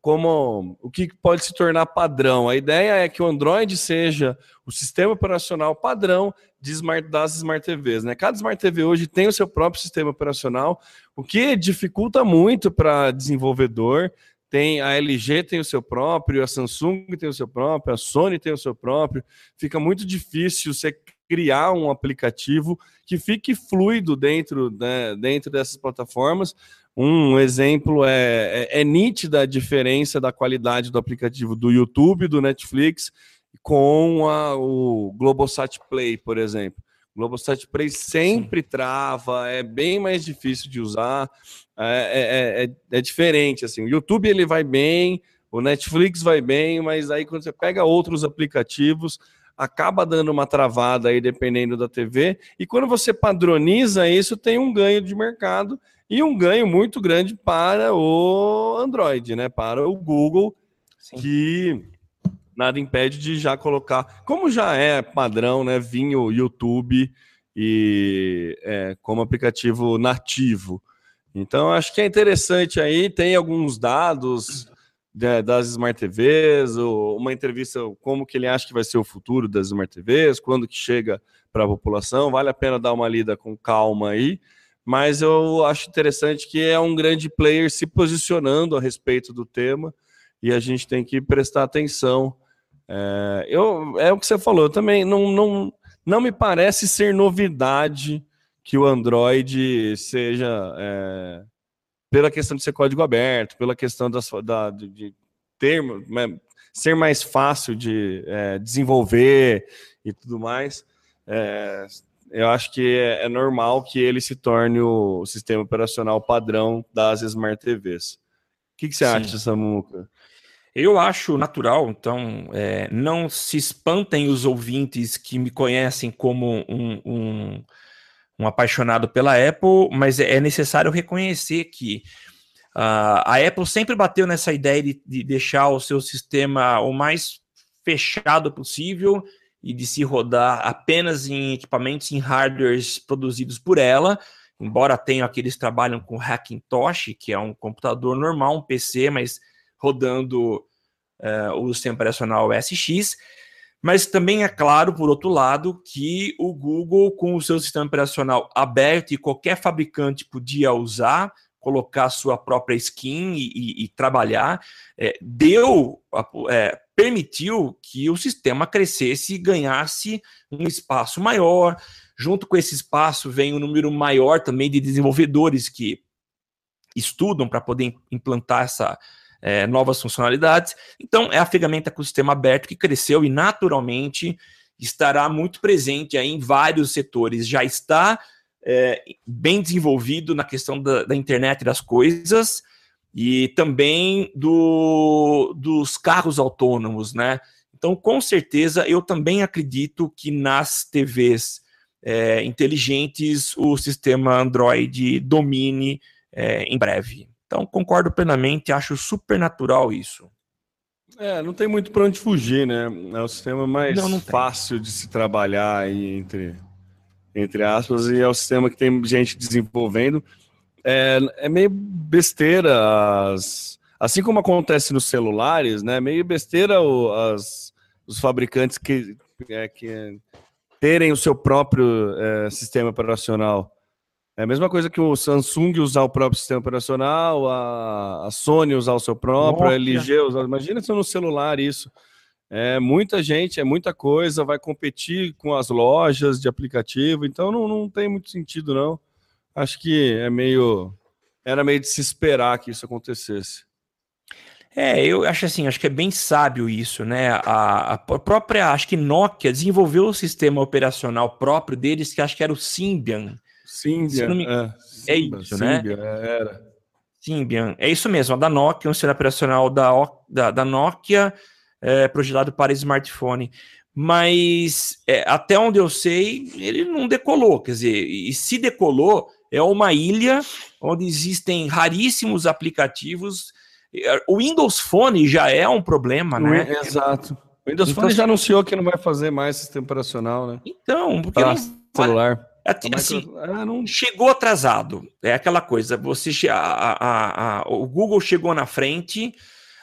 como o que pode se tornar padrão. A ideia é que o Android seja o sistema operacional padrão de smart, das Smart TVs. Né? Cada Smart TV hoje tem o seu próprio sistema operacional, o que dificulta muito para desenvolvedor. Tem a LG tem o seu próprio, a Samsung tem o seu próprio, a Sony tem o seu próprio. Fica muito difícil você criar um aplicativo que fique fluido dentro, né, dentro dessas plataformas. Um exemplo é, é, é nítida a diferença da qualidade do aplicativo do YouTube, do Netflix, com a, o Globosat Play, por exemplo. O Globosat Play sempre Sim. trava, é bem mais difícil de usar, é, é, é, é, diferente. Assim. O YouTube ele vai bem, o Netflix vai bem, mas aí quando você pega outros aplicativos, acaba dando uma travada aí dependendo da TV. E quando você padroniza isso, tem um ganho de mercado e um ganho muito grande para o Android, né? Para o Google, Sim. que nada impede de já colocar, como já é padrão, né? Vinho YouTube e é, como aplicativo nativo. Então, acho que é interessante aí, tem alguns dados né, das Smart TVs, uma entrevista como que ele acha que vai ser o futuro das Smart TVs, quando que chega para a população, vale a pena dar uma lida com calma aí, mas eu acho interessante que é um grande player se posicionando a respeito do tema, e a gente tem que prestar atenção é, eu, é o que você falou, eu também não, não, não me parece ser novidade que o Android seja é, pela questão de ser código aberto, pela questão das, da, de, ter, né, ser mais fácil de é, desenvolver e tudo mais. É, eu acho que é, é, normal que ele se torne o sistema operacional padrão das Smart TVs. O que, que você Sim. acha, Samuca? Eu acho natural, então é, não se espantem os ouvintes que me conhecem como um, um, um apaixonado pela Apple, mas é, é necessário reconhecer que uh, a Apple sempre bateu nessa ideia de, de deixar o seu sistema o mais fechado possível e de se rodar apenas em equipamentos, em hardwares produzidos por ela, embora tenham aqueles que trabalham com Hackintosh, que é um computador normal, um PC, mas rodando uh, o sistema operacional SX, mas também é claro, por outro lado, que o Google, com o seu sistema operacional aberto e qualquer fabricante podia usar, colocar sua própria skin e, e, e trabalhar, é, deu, é, permitiu que o sistema crescesse e ganhasse um espaço maior. Junto com esse espaço vem um número maior também de desenvolvedores que estudam para poder implantar essa, é, novas funcionalidades. Então, é a ferramenta com o sistema aberto que cresceu e naturalmente estará muito presente em vários setores. Já está é, bem desenvolvido na questão da, da, internet das coisas e também do, dos carros autônomos, né? Então, com certeza, eu também acredito que nas TVs é, inteligentes o sistema Android domine é, em breve. Então, concordo plenamente, acho super natural isso. É, não tem muito para onde fugir, né? É o sistema mais não, não fácil de se trabalhar aí entre entre aspas, e é o sistema que tem gente desenvolvendo. É, é meio besteira, as, assim como acontece nos celulares, né? Meio besteira o, as, os fabricantes que, é, que terem o seu próprio é, sistema operacional. É a mesma coisa que o Samsung usar o próprio sistema operacional, a, a Sony usar o seu próprio, Nossa. a LG usar. Imagina se no celular isso. É muita gente, é muita coisa, vai competir com as lojas de aplicativo, então não, não tem muito sentido, não. Acho que é meio. Era meio de se esperar que isso acontecesse. É, eu acho assim, acho que é bem sábio isso, né? A, a própria, acho que Nokia desenvolveu o sistema operacional próprio deles, que acho que era o Symbian. Symbian, me... é, é isso, né? Né? Era. Symbian, é isso mesmo, a da Nokia, um sistema operacional da, da, da Nokia é, projetado para smartphone. Mas é, até onde eu sei, ele não decolou. Quer dizer, e se decolou, é uma ilha onde existem raríssimos aplicativos. O Windows Phone já é um problema, né? Exato. O Windows então, Phone já anunciou que não vai fazer mais sistema operacional, né? Então, porque não, celular. É, assim, ah, não... Chegou atrasado. É aquela coisa. Você a, a, a, o Google chegou na frente,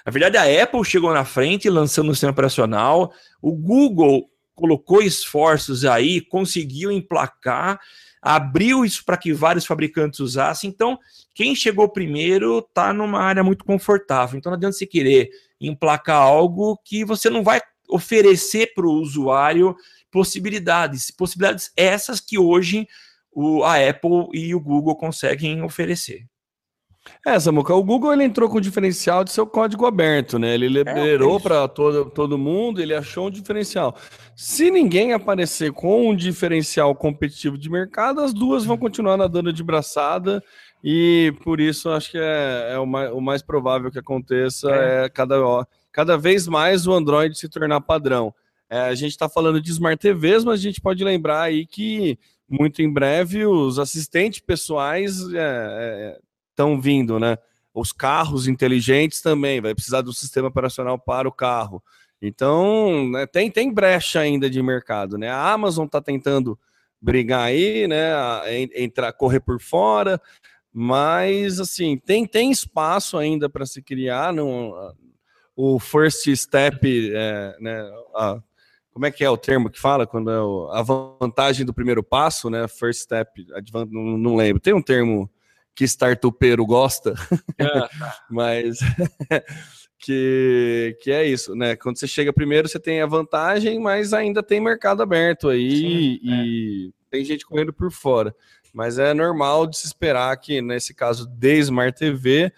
na verdade, a Apple chegou na frente lançando o sistema operacional, o Google colocou esforços aí, conseguiu emplacar, abriu isso para que vários fabricantes usassem. Então, quem chegou primeiro está numa área muito confortável. Então, não adianta você querer emplacar algo que você não vai oferecer para o usuário possibilidades. Possibilidades essas que hoje o, a Apple e o Google conseguem oferecer. É, Samuca, o Google ele entrou com o diferencial de seu código aberto, né? Ele liberou é, para todo, todo mundo, ele achou um diferencial. Se ninguém aparecer com um diferencial competitivo de mercado, as duas vão continuar nadando de braçada e por isso acho que é, é o, mais, o, mais, provável que aconteça é, é cada, cada vez mais o Android se tornar padrão. É, a gente está falando de Smart TVs, mas a gente pode lembrar aí que muito em breve os assistentes pessoais é, é estão vindo, né? Os carros inteligentes também, vai precisar do sistema operacional para o carro. Então, né, tem, tem brecha ainda de mercado, né? A Amazon está tentando brigar aí, né? Entrar, correr por fora, mas assim, tem, tem espaço ainda para se criar. No, o first step, é, né? A, como é que é o termo que fala quando é a vantagem do primeiro passo, né? First step, não, não lembro. Tem um termo que startupeiro gosta, tá. mas que, que é isso, né? Quando você chega primeiro, você tem a vantagem, mas ainda tem mercado aberto aí Sim, e é. tem gente correndo por fora. Mas é normal de se esperar que, nesse caso de Smart TV,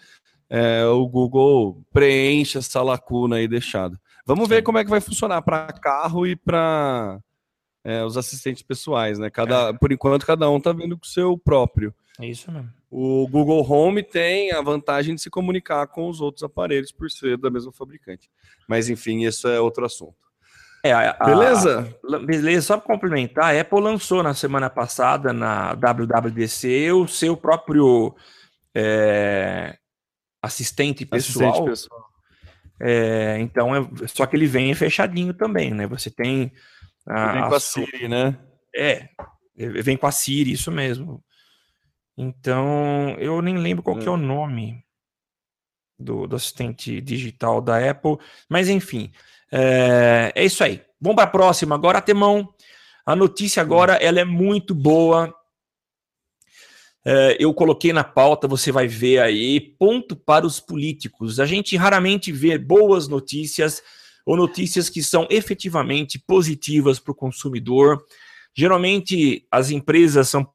é, o Google preencha essa lacuna aí deixada. Vamos ver como é que vai funcionar para carro e para é, os assistentes pessoais, né? Cada, é. Por enquanto, cada um está vendo com o seu próprio. É isso mesmo. O Google Home tem a vantagem de se comunicar com os outros aparelhos por ser da mesma fabricante. Mas enfim, isso é outro assunto. É, a, beleza? A, beleza, só para complementar, a Apple lançou na semana passada na WWDC o seu próprio é, assistente pessoal. Assistente pessoal. É, então, é, só que ele vem fechadinho também, né? Você tem. A, vem com a Siri, né? É, vem com a Siri, isso mesmo. Então, eu nem lembro qual que é o hum. nome do, do assistente digital da Apple, mas enfim, é, é isso aí. Vamos para a próxima agora, Temão. A notícia agora ela é muito boa. É, eu coloquei na pauta, você vai ver aí, ponto para os políticos. A gente raramente vê boas notícias ou notícias que são efetivamente positivas para o consumidor. Geralmente as empresas são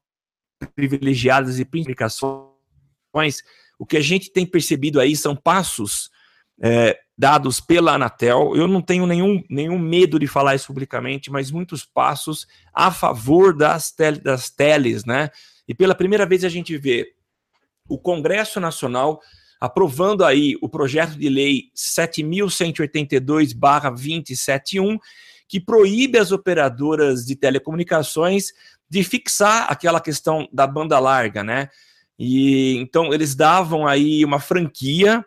privilegiadas e implicações, o que a gente tem percebido aí são passos é, dados pela Anatel. Eu não tenho nenhum, nenhum medo de falar isso publicamente, mas muitos passos a favor das, tel das teles, né? E pela primeira vez a gente vê o Congresso Nacional aprovando aí o projeto de lei 7182/2071, que proíbe as operadoras de telecomunicações de fixar aquela questão da banda larga, né? E então eles davam aí uma franquia.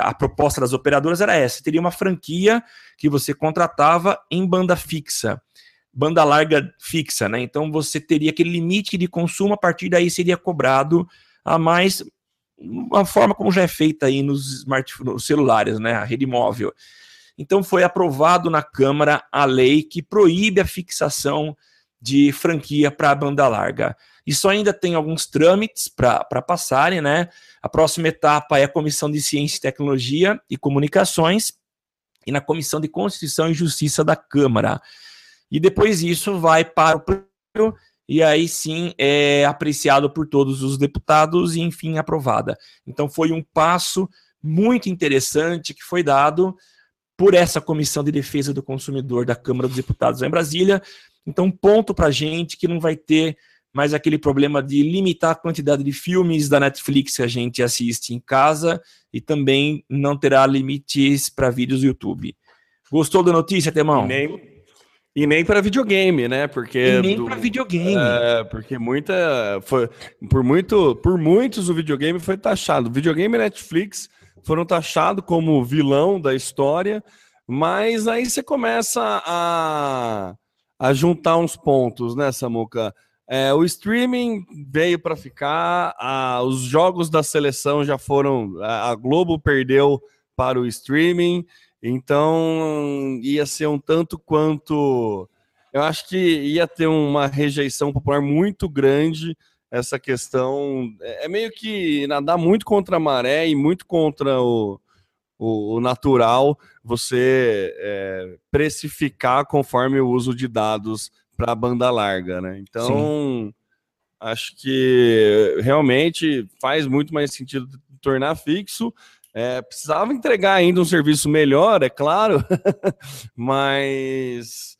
A proposta das operadoras era essa: teria uma franquia que você contratava em banda fixa. banda larga fixa, né? Então você teria aquele limite de consumo, a partir daí seria cobrado a mais uma forma como já é feita aí nos smartphones, celulares, né? A rede móvel. Então foi aprovado na Câmara a lei que proíbe a fixação de franquia para a banda larga. Isso ainda tem alguns trâmites para passarem, né? A próxima etapa é a Comissão de Ciência, Tecnologia e Comunicações e na Comissão de Constituição e Justiça da Câmara. E depois isso vai para o e aí sim é apreciado por todos os deputados e enfim aprovada. Então foi um passo muito interessante que foi dado por essa Comissão de Defesa do Consumidor da Câmara dos Deputados em Brasília. Então, ponto para gente que não vai ter mais aquele problema de limitar a quantidade de filmes da Netflix que a gente assiste em casa e também não terá limites para vídeos do YouTube. Gostou da notícia, Temão? Nem, e nem para videogame, né? Porque e nem para videogame. É, porque muita foi por muito por muitos o videogame foi taxado. O videogame e Netflix foram taxados como vilão da história, mas aí você começa a, a juntar uns pontos, né, Samuca? É, o streaming veio para ficar, a, os jogos da seleção já foram. A, a, Globo perdeu para o streaming, então ia ser um tanto quanto. Eu acho que ia ter uma rejeição popular muito grande essa questão. É, é meio que nadar muito contra a maré e muito contra o, o, o natural você é, precificar conforme o uso de dados para a banda larga, né? Então, Sim. acho que realmente faz muito mais sentido tornar fixo. É, precisava entregar ainda um serviço melhor, é claro, mas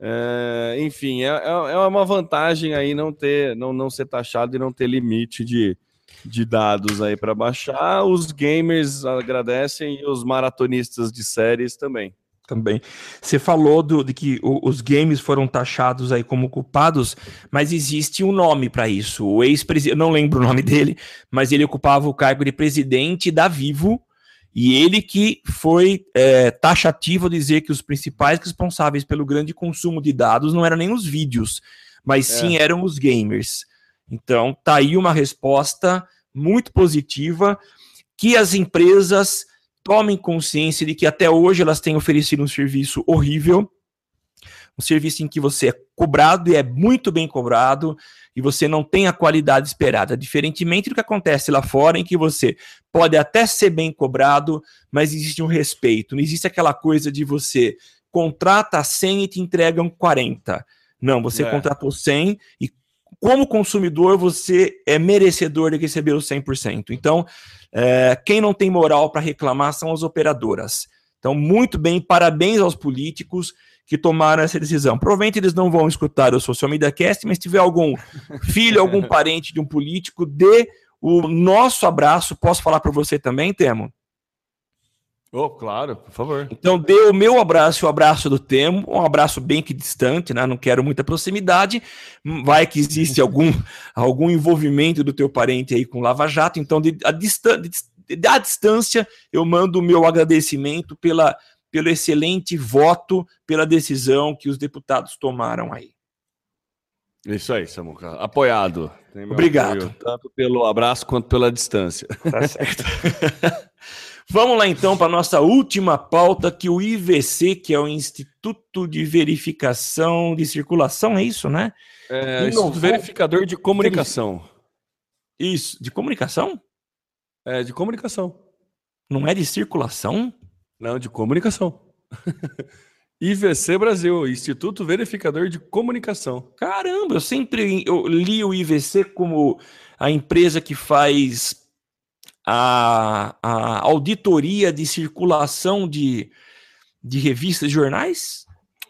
é, enfim, é, é, é uma vantagem aí não ter, não, não ser taxado e não ter limite de, de dados aí para baixar. Os gamers agradecem e os maratonistas de séries também também. Você falou do, de que o, os games foram taxados aí como culpados, mas existe um nome para isso. O ex-presidente, não lembro o nome dele, mas ele ocupava o cargo de presidente da Vivo, e ele que foi é, taxativo dizer que os principais responsáveis pelo grande consumo de dados não eram nem os vídeos, mas é. sim eram os gamers. Então, tá aí uma resposta muito positiva que as empresas tomem consciência de que até hoje elas têm oferecido um serviço horrível, um serviço em que você é cobrado e é muito bem cobrado e você não tem a qualidade esperada, diferentemente do que acontece lá fora, em que você pode até ser bem cobrado, mas existe um respeito, não existe aquela coisa de você contrata 100 e te entregam 40. Não, você é. contratou 100 e como consumidor você é merecedor de receber os 100%. Então, é, quem não tem moral para reclamar são as operadoras. Então, muito bem, parabéns aos políticos que tomaram essa decisão. Provavelmente eles não vão escutar o Social Media Cast, mas se tiver algum filho, algum parente de um político, dê o nosso abraço. Posso falar para você também, Temo? Oh, claro, por favor. Então, dê o meu abraço e o abraço do Temo, um abraço bem que distante, né? Não quero muita proximidade. Vai que existe algum, algum envolvimento do teu parente aí com Lava Jato. Então, de, a distan de, de, a distância, eu mando o meu agradecimento pela, pelo excelente voto, pela decisão que os deputados tomaram aí. Isso aí, Samuca. Apoiado. Obrigado. Apoio, tanto pelo abraço quanto pela distância. Tá certo. Vamos lá então para nossa última pauta, que o IVC, que é o Instituto de Verificação de Circulação, é isso, né? É, Instituto Verificador de Comunicação. Isso, de comunicação? É, de comunicação. Não é de circulação? Não, de comunicação. IVC Brasil, Instituto Verificador de Comunicação. Caramba, eu sempre eu li o IVC como a empresa que faz a, a auditoria de circulação de, de revistas e jornais?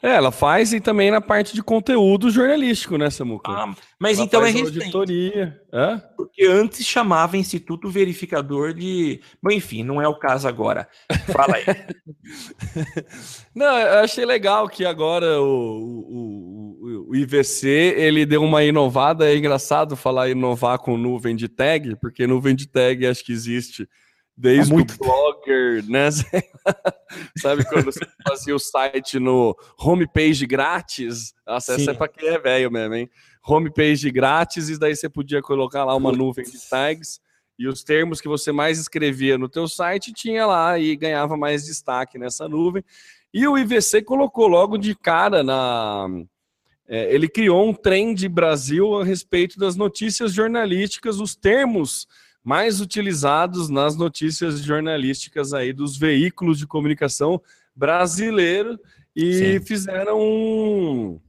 É, ela faz e também na parte de conteúdo jornalístico, né, Samuca? Ah, mas ela então é recente. Auditoria. É? Porque antes chamava Instituto Verificador de... Bom, enfim, não é o caso agora. Fala aí. não, eu achei legal que agora o, o, o, IVC, ele deu uma inovada. É engraçado falar inovar com nuvem de tag, porque nuvem de tag acho que existe Desde é muito... o blogger, né? Sabe quando você fazia o site no homepage grátis? Essa é para quem é velho mesmo, hein? Homepage grátis, e daí você podia colocar lá uma nuvem de tags e os termos que você mais escrevia no teu site tinha lá e ganhava mais destaque nessa nuvem. E o IVC colocou logo de cara na. É, ele criou um trem Brasil a respeito das notícias jornalísticas, os termos mais utilizados nas notícias jornalísticas aí dos veículos de comunicação brasileiro e Sim. fizeram um,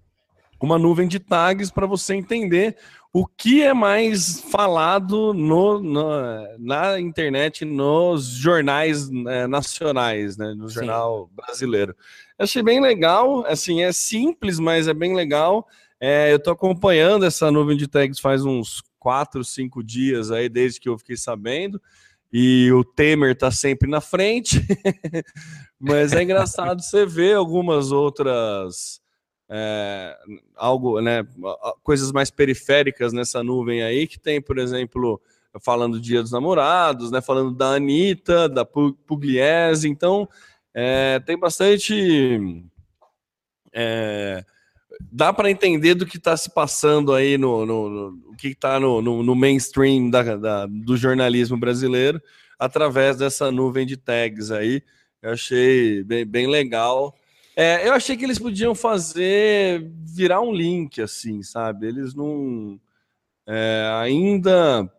uma nuvem de tags para você entender o que é mais falado no, no, na internet, nos jornais né, nacionais, né, no Sim. jornal brasileiro. Eu achei bem legal, assim, é simples, mas é bem legal. É, eu estou acompanhando essa nuvem de tags faz uns quatro, cinco dias aí, desde que eu fiquei sabendo. E o Temer está sempre na frente. Mas é engraçado você ver algumas outras. É, algo, né, coisas mais periféricas nessa nuvem aí, que tem, por exemplo, falando do Dia dos Namorados, né, falando da Anitta, da Pugliese, então é, tem bastante é, dá para entender do que está se passando aí no, no, no que está no, no, no, mainstream da, da, do jornalismo brasileiro através dessa nuvem de tags aí. Eu achei bem, bem legal. É, eu achei que eles podiam fazer virar um link assim, sabe? Eles não é, ainda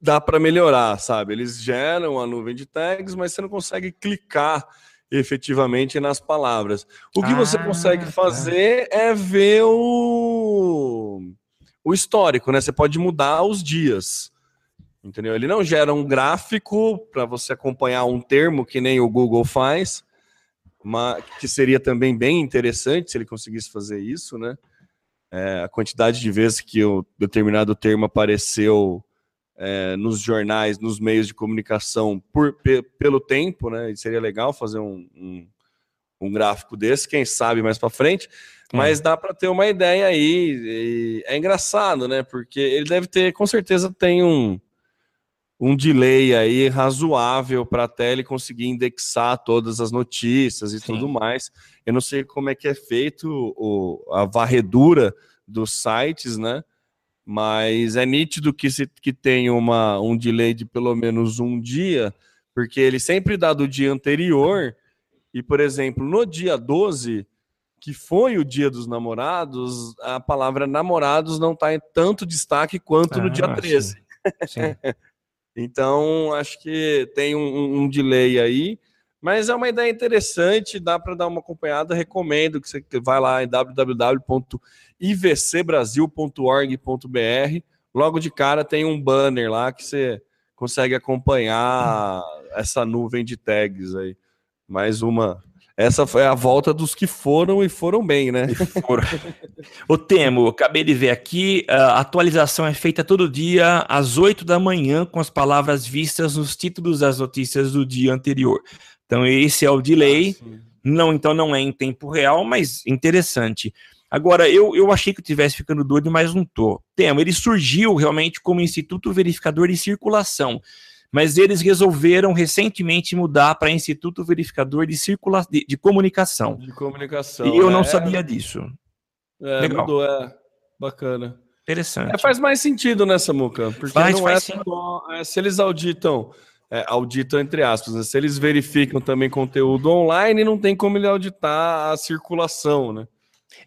dá para melhorar, sabe? Eles geram a nuvem de tags, mas você não consegue clicar efetivamente nas palavras. O que ah, você consegue tá. fazer tá. é ver o, o histórico, né? Você pode mudar os dias. Entendeu? Ele não gera um gráfico para você acompanhar um termo que nem o Google faz, mas que seria também bem interessante se ele conseguisse fazer isso, né? É, a quantidade de vezes que o determinado termo apareceu é, nos jornais, nos meios de comunicação por, pelo tempo, né? E seria legal fazer um, um, um gráfico desse, quem sabe mais para frente. Mas dá para ter uma ideia aí. é engraçado, né? Porque ele deve ter, com certeza, tem um, um delay aí razoável para até ele conseguir indexar todas as notícias e Sim. tudo mais. Eu não sei como é que é feito o, a varredura dos sites, né? Mas é nítido que, se, que tem uma, um delay de pelo menos um dia, porque ele sempre dá do dia anterior, e, por exemplo, no dia 12, que foi o dia dos namorados, a palavra namorados não está em tanto destaque quanto ah, no dia 13. Sim. Sim. então, acho que tem um, um delay aí. Mas é uma ideia interessante, dá para dar uma acompanhada. Recomendo que você vá lá em www.ivcbrasil.org.br. Logo de cara tem um banner lá que você consegue acompanhar essa nuvem de tags aí. Mais uma. Essa foi a volta dos que foram e foram bem, né? o Temo, acabei de ver aqui, a atualização é feita todo dia às 8 da manhã com as palavras vistas nos títulos das notícias do dia anterior. Então, esse é o delay. Ah, não, então não é em tempo real, mas interessante. Agora, eu, eu achei que eu estivesse ficando doido, mas não tô. Temo, ele surgiu realmente como Instituto Verificador de Circulação, mas eles resolveram recentemente mudar para Instituto Verificador de, Circula de, de Comunicação. De comunicação. E eu não é... sabia disso. É, Legal. mudou, é. Bacana. Interessante. É, faz mais sentido nessa Muca, porque faz, não faz é só, é, se eles auditam é, auditam entre aspas. Né? Se eles verificam também conteúdo online, não tem como ele auditar a circulação, né?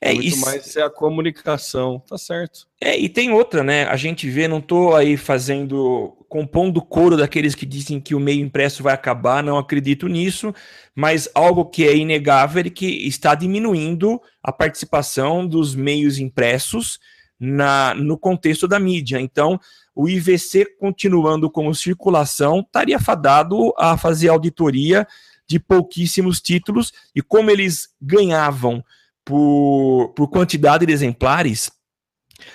É, muito isso... mais ser a comunicação, tá certo. É, e tem outra, né? A gente vê, não tô aí fazendo, compondo coro daqueles que dizem que o meio impresso vai acabar, não acredito nisso, mas algo que é inegável é que está diminuindo a participação dos meios impressos na, no contexto da mídia. Então, o IVC continuando como circulação estaria fadado a fazer auditoria de pouquíssimos títulos e como eles ganhavam por, por quantidade de exemplares,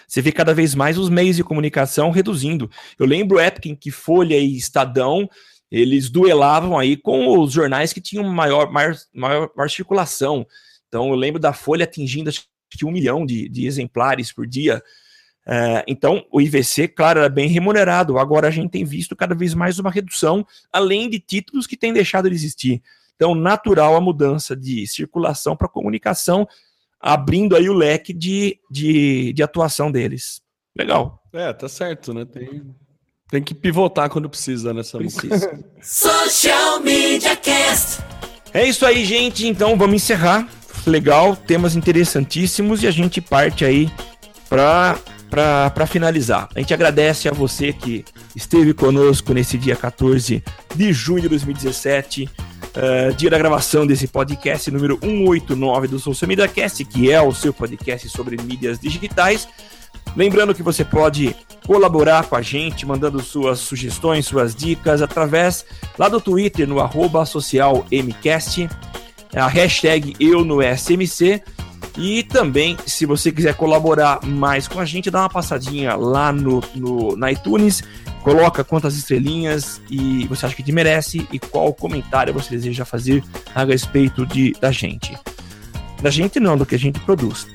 você vê cada vez mais os meios de comunicação reduzindo. Eu lembro época em que Folha e Estadão eles duelavam aí com os jornais que tinham maior, maior, maior, maior circulação. Então eu lembro da Folha atingindo acho que um milhão de, de exemplares por dia. É, então, o IVC, claro, era bem remunerado. Agora a gente tem visto cada vez mais uma redução, além de títulos que têm deixado de existir. Então, natural a mudança de circulação para comunicação, abrindo aí o leque de, de, de atuação deles. Legal. É, tá certo, né? Tem, tem que pivotar quando precisa nessa precisa. Social Media Cast. É isso aí, gente. Então vamos encerrar. Legal, temas interessantíssimos e a gente parte aí para para finalizar. A gente agradece a você que esteve conosco nesse dia 14 de junho de 2017, uh, eh, dia da gravação desse podcast número 189 do Social Media Cast, que é o seu podcast sobre mídias digitais. Lembrando que você pode colaborar com a gente, mandando suas sugestões, suas dicas, através lá do Twitter, no arroba socialmcast, a hashtag eu no SMC. E também, se você quiser colaborar mais com a gente, dá uma passadinha lá no, no na iTunes, coloca quantas estrelinhas e você acha que te merece e qual comentário você deseja fazer a respeito de, da gente. Da gente não, do que a gente produz.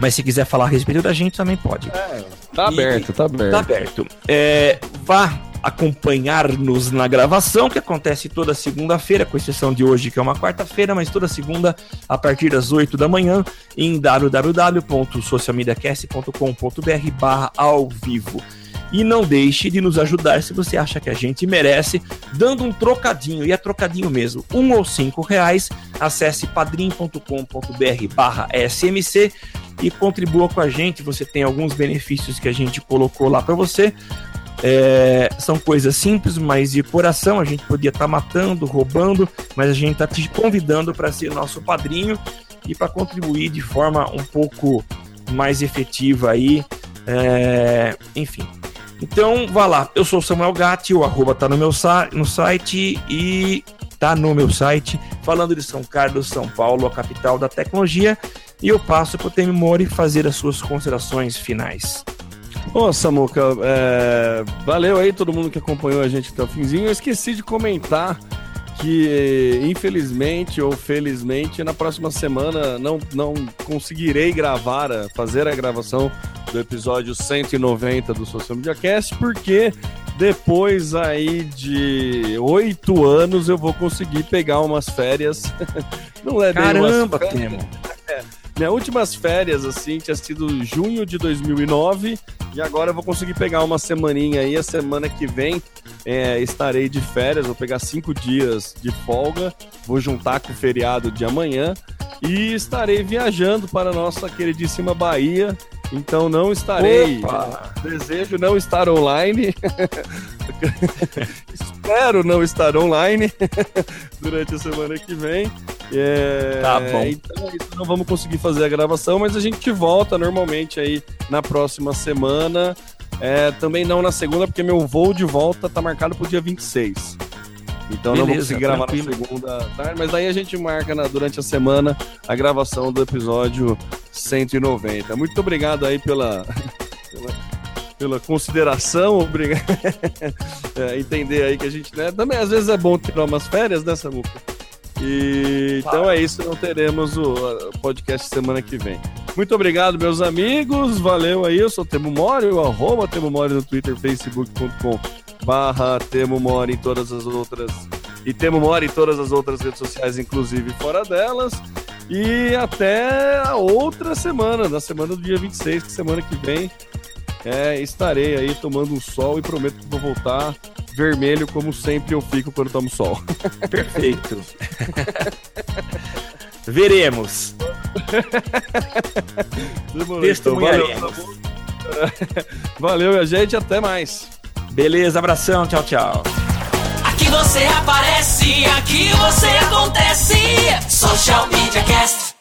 Mas se quiser falar a respeito da gente, também pode. É, tá aberto, tá aberto. Tá aberto. É, vá acompanhar-nos na gravação, que acontece toda segunda-feira, com exceção de hoje, que é uma quarta-feira, mas toda segunda, a partir das 8 da manhã, em www.socialmediacast.com.br barra ao vivo. E não deixe de nos ajudar se você acha que a gente merece, dando um trocadinho, e é trocadinho mesmo, um ou cinco reais. Acesse padrim.com.br barra SMC e contribua com a gente. Você tem alguns benefícios que a gente colocou lá para você. É, são coisas simples, mas de coração. A gente podia estar tá matando, roubando, mas a gente está te convidando para ser nosso padrinho e para contribuir de forma um pouco mais efetiva aí. É, enfim. Então, vá lá. Eu sou Samuel Gatti, o arroba tá no meu no site e tá no meu site, falando de São Carlos, São Paulo, a capital da tecnologia. E eu passo para o Temi Mori fazer as suas considerações finais. Ô, Samuca, é... valeu aí todo mundo que acompanhou a gente até o finzinho. Eu esqueci de comentar que, infelizmente ou felizmente, na próxima semana não, não conseguirei gravar, fazer a gravação do episódio 190 do Social Media Cast, porque depois aí de oito anos eu vou conseguir pegar umas férias. Não é Caramba, Temo. É. Minhas últimas férias, assim, tinha sido junho de 2009 e agora eu vou conseguir pegar uma semaninha aí. A semana que vem é, estarei de férias, vou pegar cinco dias de folga, vou juntar com o feriado de amanhã e estarei viajando para a nossa queridíssima Bahia. Então não estarei. Opa. Desejo não estar online. Espero não estar online durante a semana que vem. É, tá bom. Então é não vamos conseguir fazer a gravação, mas a gente volta normalmente aí na próxima semana. É, também não na segunda, porque meu voo de volta tá marcado pro dia 26. Então Beleza, não vou conseguir gravar tranquilo. na segunda tarde, mas daí a gente marca na, durante a semana a gravação do episódio 190. Muito obrigado aí pela, pela, pela consideração, obrigado. é, entender aí que a gente, né? Também às vezes é bom tirar umas férias, né, Samuca? E então é isso, não teremos o podcast semana que vem. Muito obrigado, meus amigos. Valeu aí, eu sou o Temo Mori, o arroba Temo Mori no Twitter, facebook.com barra Temo Mori em todas as outras. E Temo Mori em todas as outras redes sociais, inclusive fora delas. E até a outra semana, na semana do dia 26, que semana que vem, é, estarei aí tomando um sol e prometo que vou voltar vermelho, como sempre eu fico quando tomo sol. Perfeito. Veremos. Testemunharemos. Valeu, valeu, gente. Até mais. Beleza, abração. Tchau, tchau. Aqui você aparece, aqui você acontece. Social Media Cast.